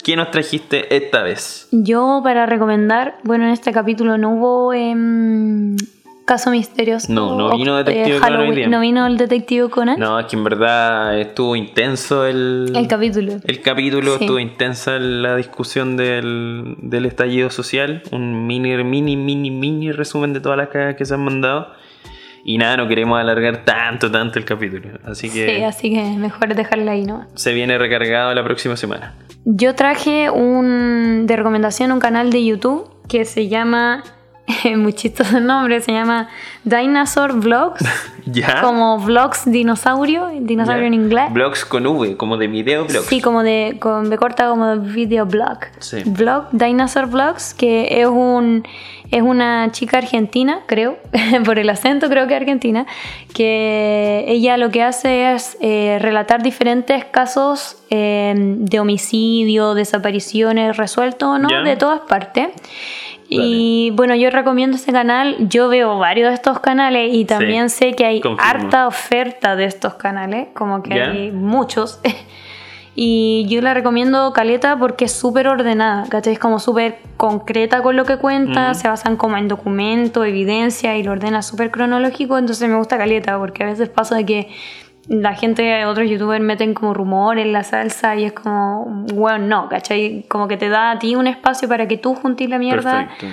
Speaker 2: ¿Qué nos trajiste esta vez?
Speaker 1: Yo para recomendar, bueno, en este capítulo no hubo em, caso misterioso.
Speaker 2: No, no vino Detective
Speaker 1: eh,
Speaker 2: Conan.
Speaker 1: No vino el detective Conan.
Speaker 2: No, es que en verdad estuvo intenso el,
Speaker 1: El capítulo.
Speaker 2: el capítulo,
Speaker 1: Sí.
Speaker 2: estuvo intensa la discusión del, del estallido social. Un mini, mini, mini, mini resumen de todas las cagas que se han mandado. Y nada, no queremos alargar tanto, tanto el capítulo. Así que
Speaker 1: Sí, así que mejor dejarla ahí, ¿no?
Speaker 2: se viene recargado la próxima semana.
Speaker 1: Yo traje un de recomendación un canal de YouTube que se llama, muy chistoso el nombre, se llama Dinosaur Vlogs,
Speaker 2: ¿Ya?
Speaker 1: como vlogs dinosaurio, dinosaurio
Speaker 2: Ya.
Speaker 1: en inglés.
Speaker 2: Blogs con V, como de video blogs.
Speaker 1: Sí, como de, con B corta como de videoblog.
Speaker 2: Sí.
Speaker 1: Vlog, Dinosaur Vlogs, que es un es una chica argentina, creo, por el acento creo que argentina, que ella lo que hace es eh, relatar diferentes casos eh, de homicidio, desapariciones resueltos o no,
Speaker 2: Ya.
Speaker 1: de todas partes. Y bueno, yo recomiendo este canal. Yo veo varios de estos canales y también sé que hay
Speaker 2: confirmo.
Speaker 1: harta oferta de estos canales, como que hay muchos. y yo la recomiendo Caleta porque es súper ordenada, ¿cachai? Es como súper concreta con lo que cuenta, se basan como en documentos, evidencia y lo ordena súper cronológico, entonces me gusta Caleta porque a veces pasa de que la gente, otros youtubers meten como rumor en la salsa y es como, bueno, no, ¿cachai? Como que te da a ti un espacio para que tú juntes la mierda
Speaker 2: Perfecto.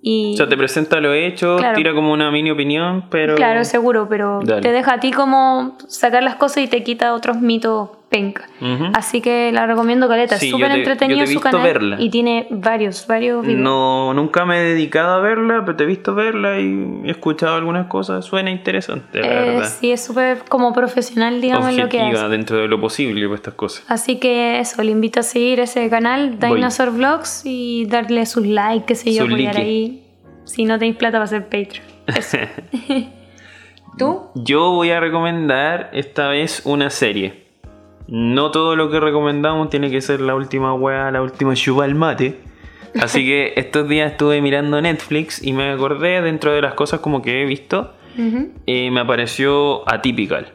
Speaker 1: y...
Speaker 2: O sea, te presenta lo hecho,
Speaker 1: Claro.
Speaker 2: tira como una mini opinión, pero.
Speaker 1: Claro, seguro, pero
Speaker 2: Dale.
Speaker 1: te deja a ti como sacar las cosas y te quita otros mitos penca. Así que la recomiendo Caleta, es
Speaker 2: Sí,
Speaker 1: súper entretenido
Speaker 2: yo te he
Speaker 1: su canal
Speaker 2: verla.
Speaker 1: y tiene varios, varios videos.
Speaker 2: No, nunca me he dedicado a verla, pero te he visto verla y he escuchado algunas cosas. Suena interesante, la
Speaker 1: Eh,
Speaker 2: verdad.
Speaker 1: sí, es súper como profesional, digamos, en lo que hace.
Speaker 2: dentro de lo posible para estas cosas.
Speaker 1: Así que eso, le invito a seguir ese canal,
Speaker 2: Voy.
Speaker 1: Dinosaur Vlogs, y darle sus likes, qué sé yo,
Speaker 2: Sus
Speaker 1: apoyar
Speaker 2: likes.
Speaker 1: ahí. Si no tenéis plata para hacer Patreon. Eso. ¿Tú?
Speaker 2: Yo voy a recomendar esta vez una serie. No todo lo que recomendamos tiene que ser la última weá, la última chupa al mate. Así que estos días estuve mirando Netflix y me acordé dentro de las cosas como que he visto. Eh, me apareció Atypical.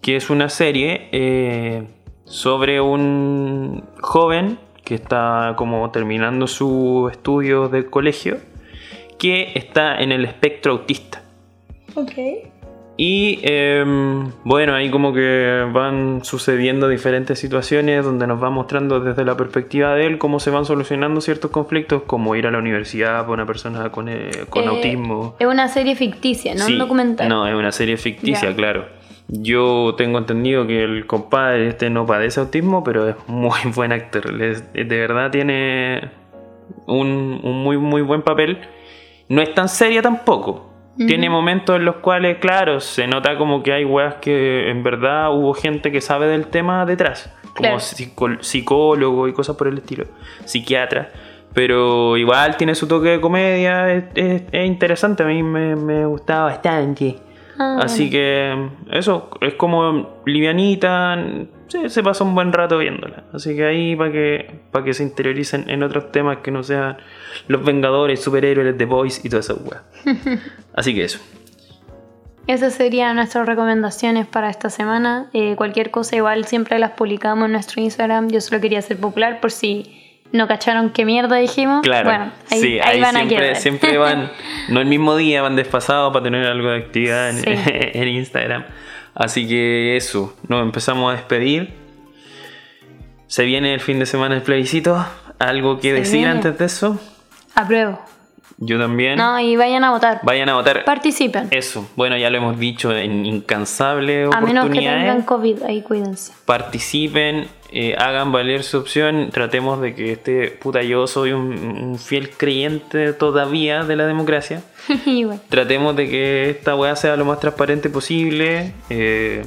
Speaker 2: Que es una serie eh, sobre un joven que está como terminando su estudio de colegio. Que está en el espectro autista.
Speaker 1: Ok.
Speaker 2: Y em, bueno, ahí como que van sucediendo diferentes situaciones donde nos va mostrando desde la perspectiva de él cómo se van solucionando ciertos conflictos, como ir a la universidad para una persona con, eh, con
Speaker 1: Eh,
Speaker 2: autismo.
Speaker 1: Es una serie ficticia, no
Speaker 2: Sí,
Speaker 1: un documental.
Speaker 2: No, es una serie ficticia,
Speaker 1: Ya.
Speaker 2: claro. Yo tengo entendido que el compadre este no padece autismo, pero es muy buen actor. De verdad tiene un, un muy, muy buen papel. No es tan seria tampoco. Tiene momentos en los cuales, claro, se nota como que hay weas que en verdad hubo gente que sabe del tema detrás. Como
Speaker 1: Claro.
Speaker 2: psicólogo y cosas por el estilo. Psiquiatra. Pero igual tiene su toque de comedia. Es, es- es interesante. A mí me, me gustaba bastante.
Speaker 1: Ah,
Speaker 2: Así que eso, es como livianita, se, se pasa un buen rato viéndola. Así que ahí para que, para que se interioricen en otros temas que no sean los Vengadores, superhéroes, The Boys y todas esas weas. Así que eso.
Speaker 1: Esas serían nuestras recomendaciones para esta semana. Eh, cualquier cosa igual siempre las publicamos en nuestro Instagram. Yo solo quería hacer popular por si no cacharon qué mierda dijimos.
Speaker 2: Claro,
Speaker 1: Bueno, ahí,
Speaker 2: sí,
Speaker 1: ahí
Speaker 2: ahí
Speaker 1: van a
Speaker 2: siempre,
Speaker 1: quedar.
Speaker 2: siempre van, no el mismo día, van desfasados para tener algo de actividad en,
Speaker 1: Sí.
Speaker 2: en Instagram. Así que eso, nos empezamos a despedir. Se viene el fin de semana el plebiscito. ¿Algo que
Speaker 1: Se
Speaker 2: decir
Speaker 1: viene.
Speaker 2: antes de eso?
Speaker 1: Apruebo.
Speaker 2: Yo también.
Speaker 1: No, y vayan a votar.
Speaker 2: Vayan a votar.
Speaker 1: Participen.
Speaker 2: Eso, bueno, ya lo hemos dicho en incansables
Speaker 1: A menos que
Speaker 2: oportunidades.
Speaker 1: tengan COVID, ahí cuídense.
Speaker 2: Participen, eh, hagan valer su opción. Tratemos de que este puta yo soy un, un fiel creyente todavía de la democracia.
Speaker 1: bueno,
Speaker 2: Tratemos de que esta weá sea lo más transparente posible. eh,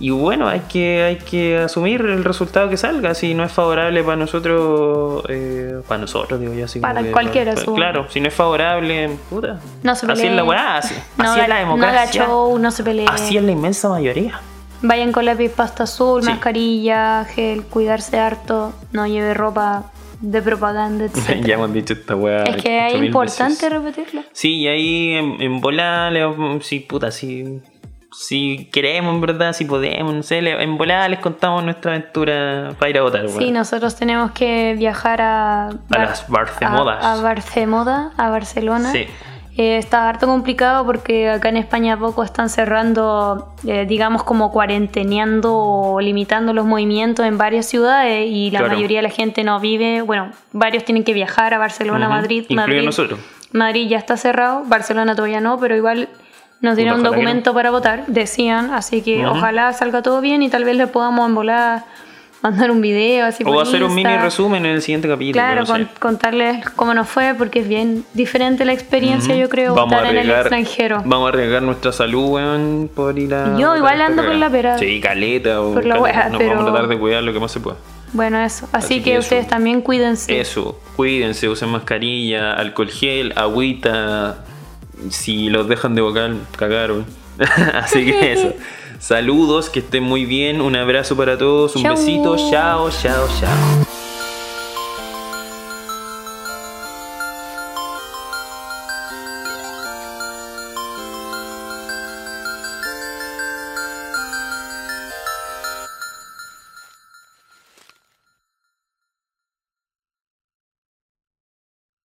Speaker 2: y bueno, hay que, hay que asumir el resultado que salga. Si no es favorable para nosotros, eh, para nosotros, digo yo. Así como
Speaker 1: Para
Speaker 2: que-
Speaker 1: cualquiera.
Speaker 2: Claro, si no es favorable, puta.
Speaker 1: no se
Speaker 2: así
Speaker 1: peleen.
Speaker 2: es la weá, así,
Speaker 1: No
Speaker 2: así es la democracia.
Speaker 1: No show, no se peleen.
Speaker 2: Así es la inmensa mayoría.
Speaker 1: Vayan con lápiz pasta azul,
Speaker 2: Sí.
Speaker 1: mascarilla, gel, cuidarse harto, no lleve ropa de propaganda, etc.
Speaker 2: ya hemos dicho esta weá.
Speaker 1: es que es
Speaker 2: 8000
Speaker 1: importante
Speaker 2: veces.
Speaker 1: repetirlo.
Speaker 2: Sí, y ahí en, en volar, le- sí, puta, si, si queremos, en verdad, si podemos, no sé, en volar les contamos nuestra aventura para ir a votar,
Speaker 1: Sí, nosotros tenemos que viajar a,
Speaker 2: las Barcemodas.
Speaker 1: A, a Barcemoda, a Barcelona.
Speaker 2: Sí.
Speaker 1: Eh, está harto complicado porque acá en España a poco están cerrando, eh, digamos como cuarenteneando o limitando los movimientos en varias ciudades y la
Speaker 2: Claro.
Speaker 1: mayoría de la gente no vive, bueno, varios tienen que viajar a Barcelona, Madrid, Madrid.
Speaker 2: nosotros.
Speaker 1: Madrid ya está cerrado, Barcelona todavía no, pero igual nos dieron un documento para votar, decían, así que
Speaker 2: Ujú.
Speaker 1: ojalá salga todo bien y tal vez le podamos envolar mandar un video así
Speaker 2: O
Speaker 1: por
Speaker 2: hacer un
Speaker 1: Insta.
Speaker 2: mini resumen en el siguiente capítulo.
Speaker 1: Claro,
Speaker 2: no
Speaker 1: con- contarles cómo nos fue, porque es bien diferente la experiencia, yo creo,
Speaker 2: Vamos a
Speaker 1: estar en el
Speaker 2: arriesgar,
Speaker 1: extranjero.
Speaker 2: Vamos a arriesgar nuestra salud, weón, por ir a.
Speaker 1: Yo igual ando por la pera.
Speaker 2: Sí, caleta, o
Speaker 1: Por la
Speaker 2: caleta.
Speaker 1: wea,
Speaker 2: Nos
Speaker 1: pero-
Speaker 2: vamos a tratar de cuidar lo que más se pueda.
Speaker 1: Bueno, eso. Así,
Speaker 2: Así
Speaker 1: que,
Speaker 2: que
Speaker 1: ustedes
Speaker 2: eso.
Speaker 1: también cuídense.
Speaker 2: Eso, cuídense, usen mascarilla, alcohol gel, agüita. Si los dejan de vocal, cagaron. Así que eso. Saludos, que estén muy bien. Un abrazo para todos. Un besito. Chao, chao, chao.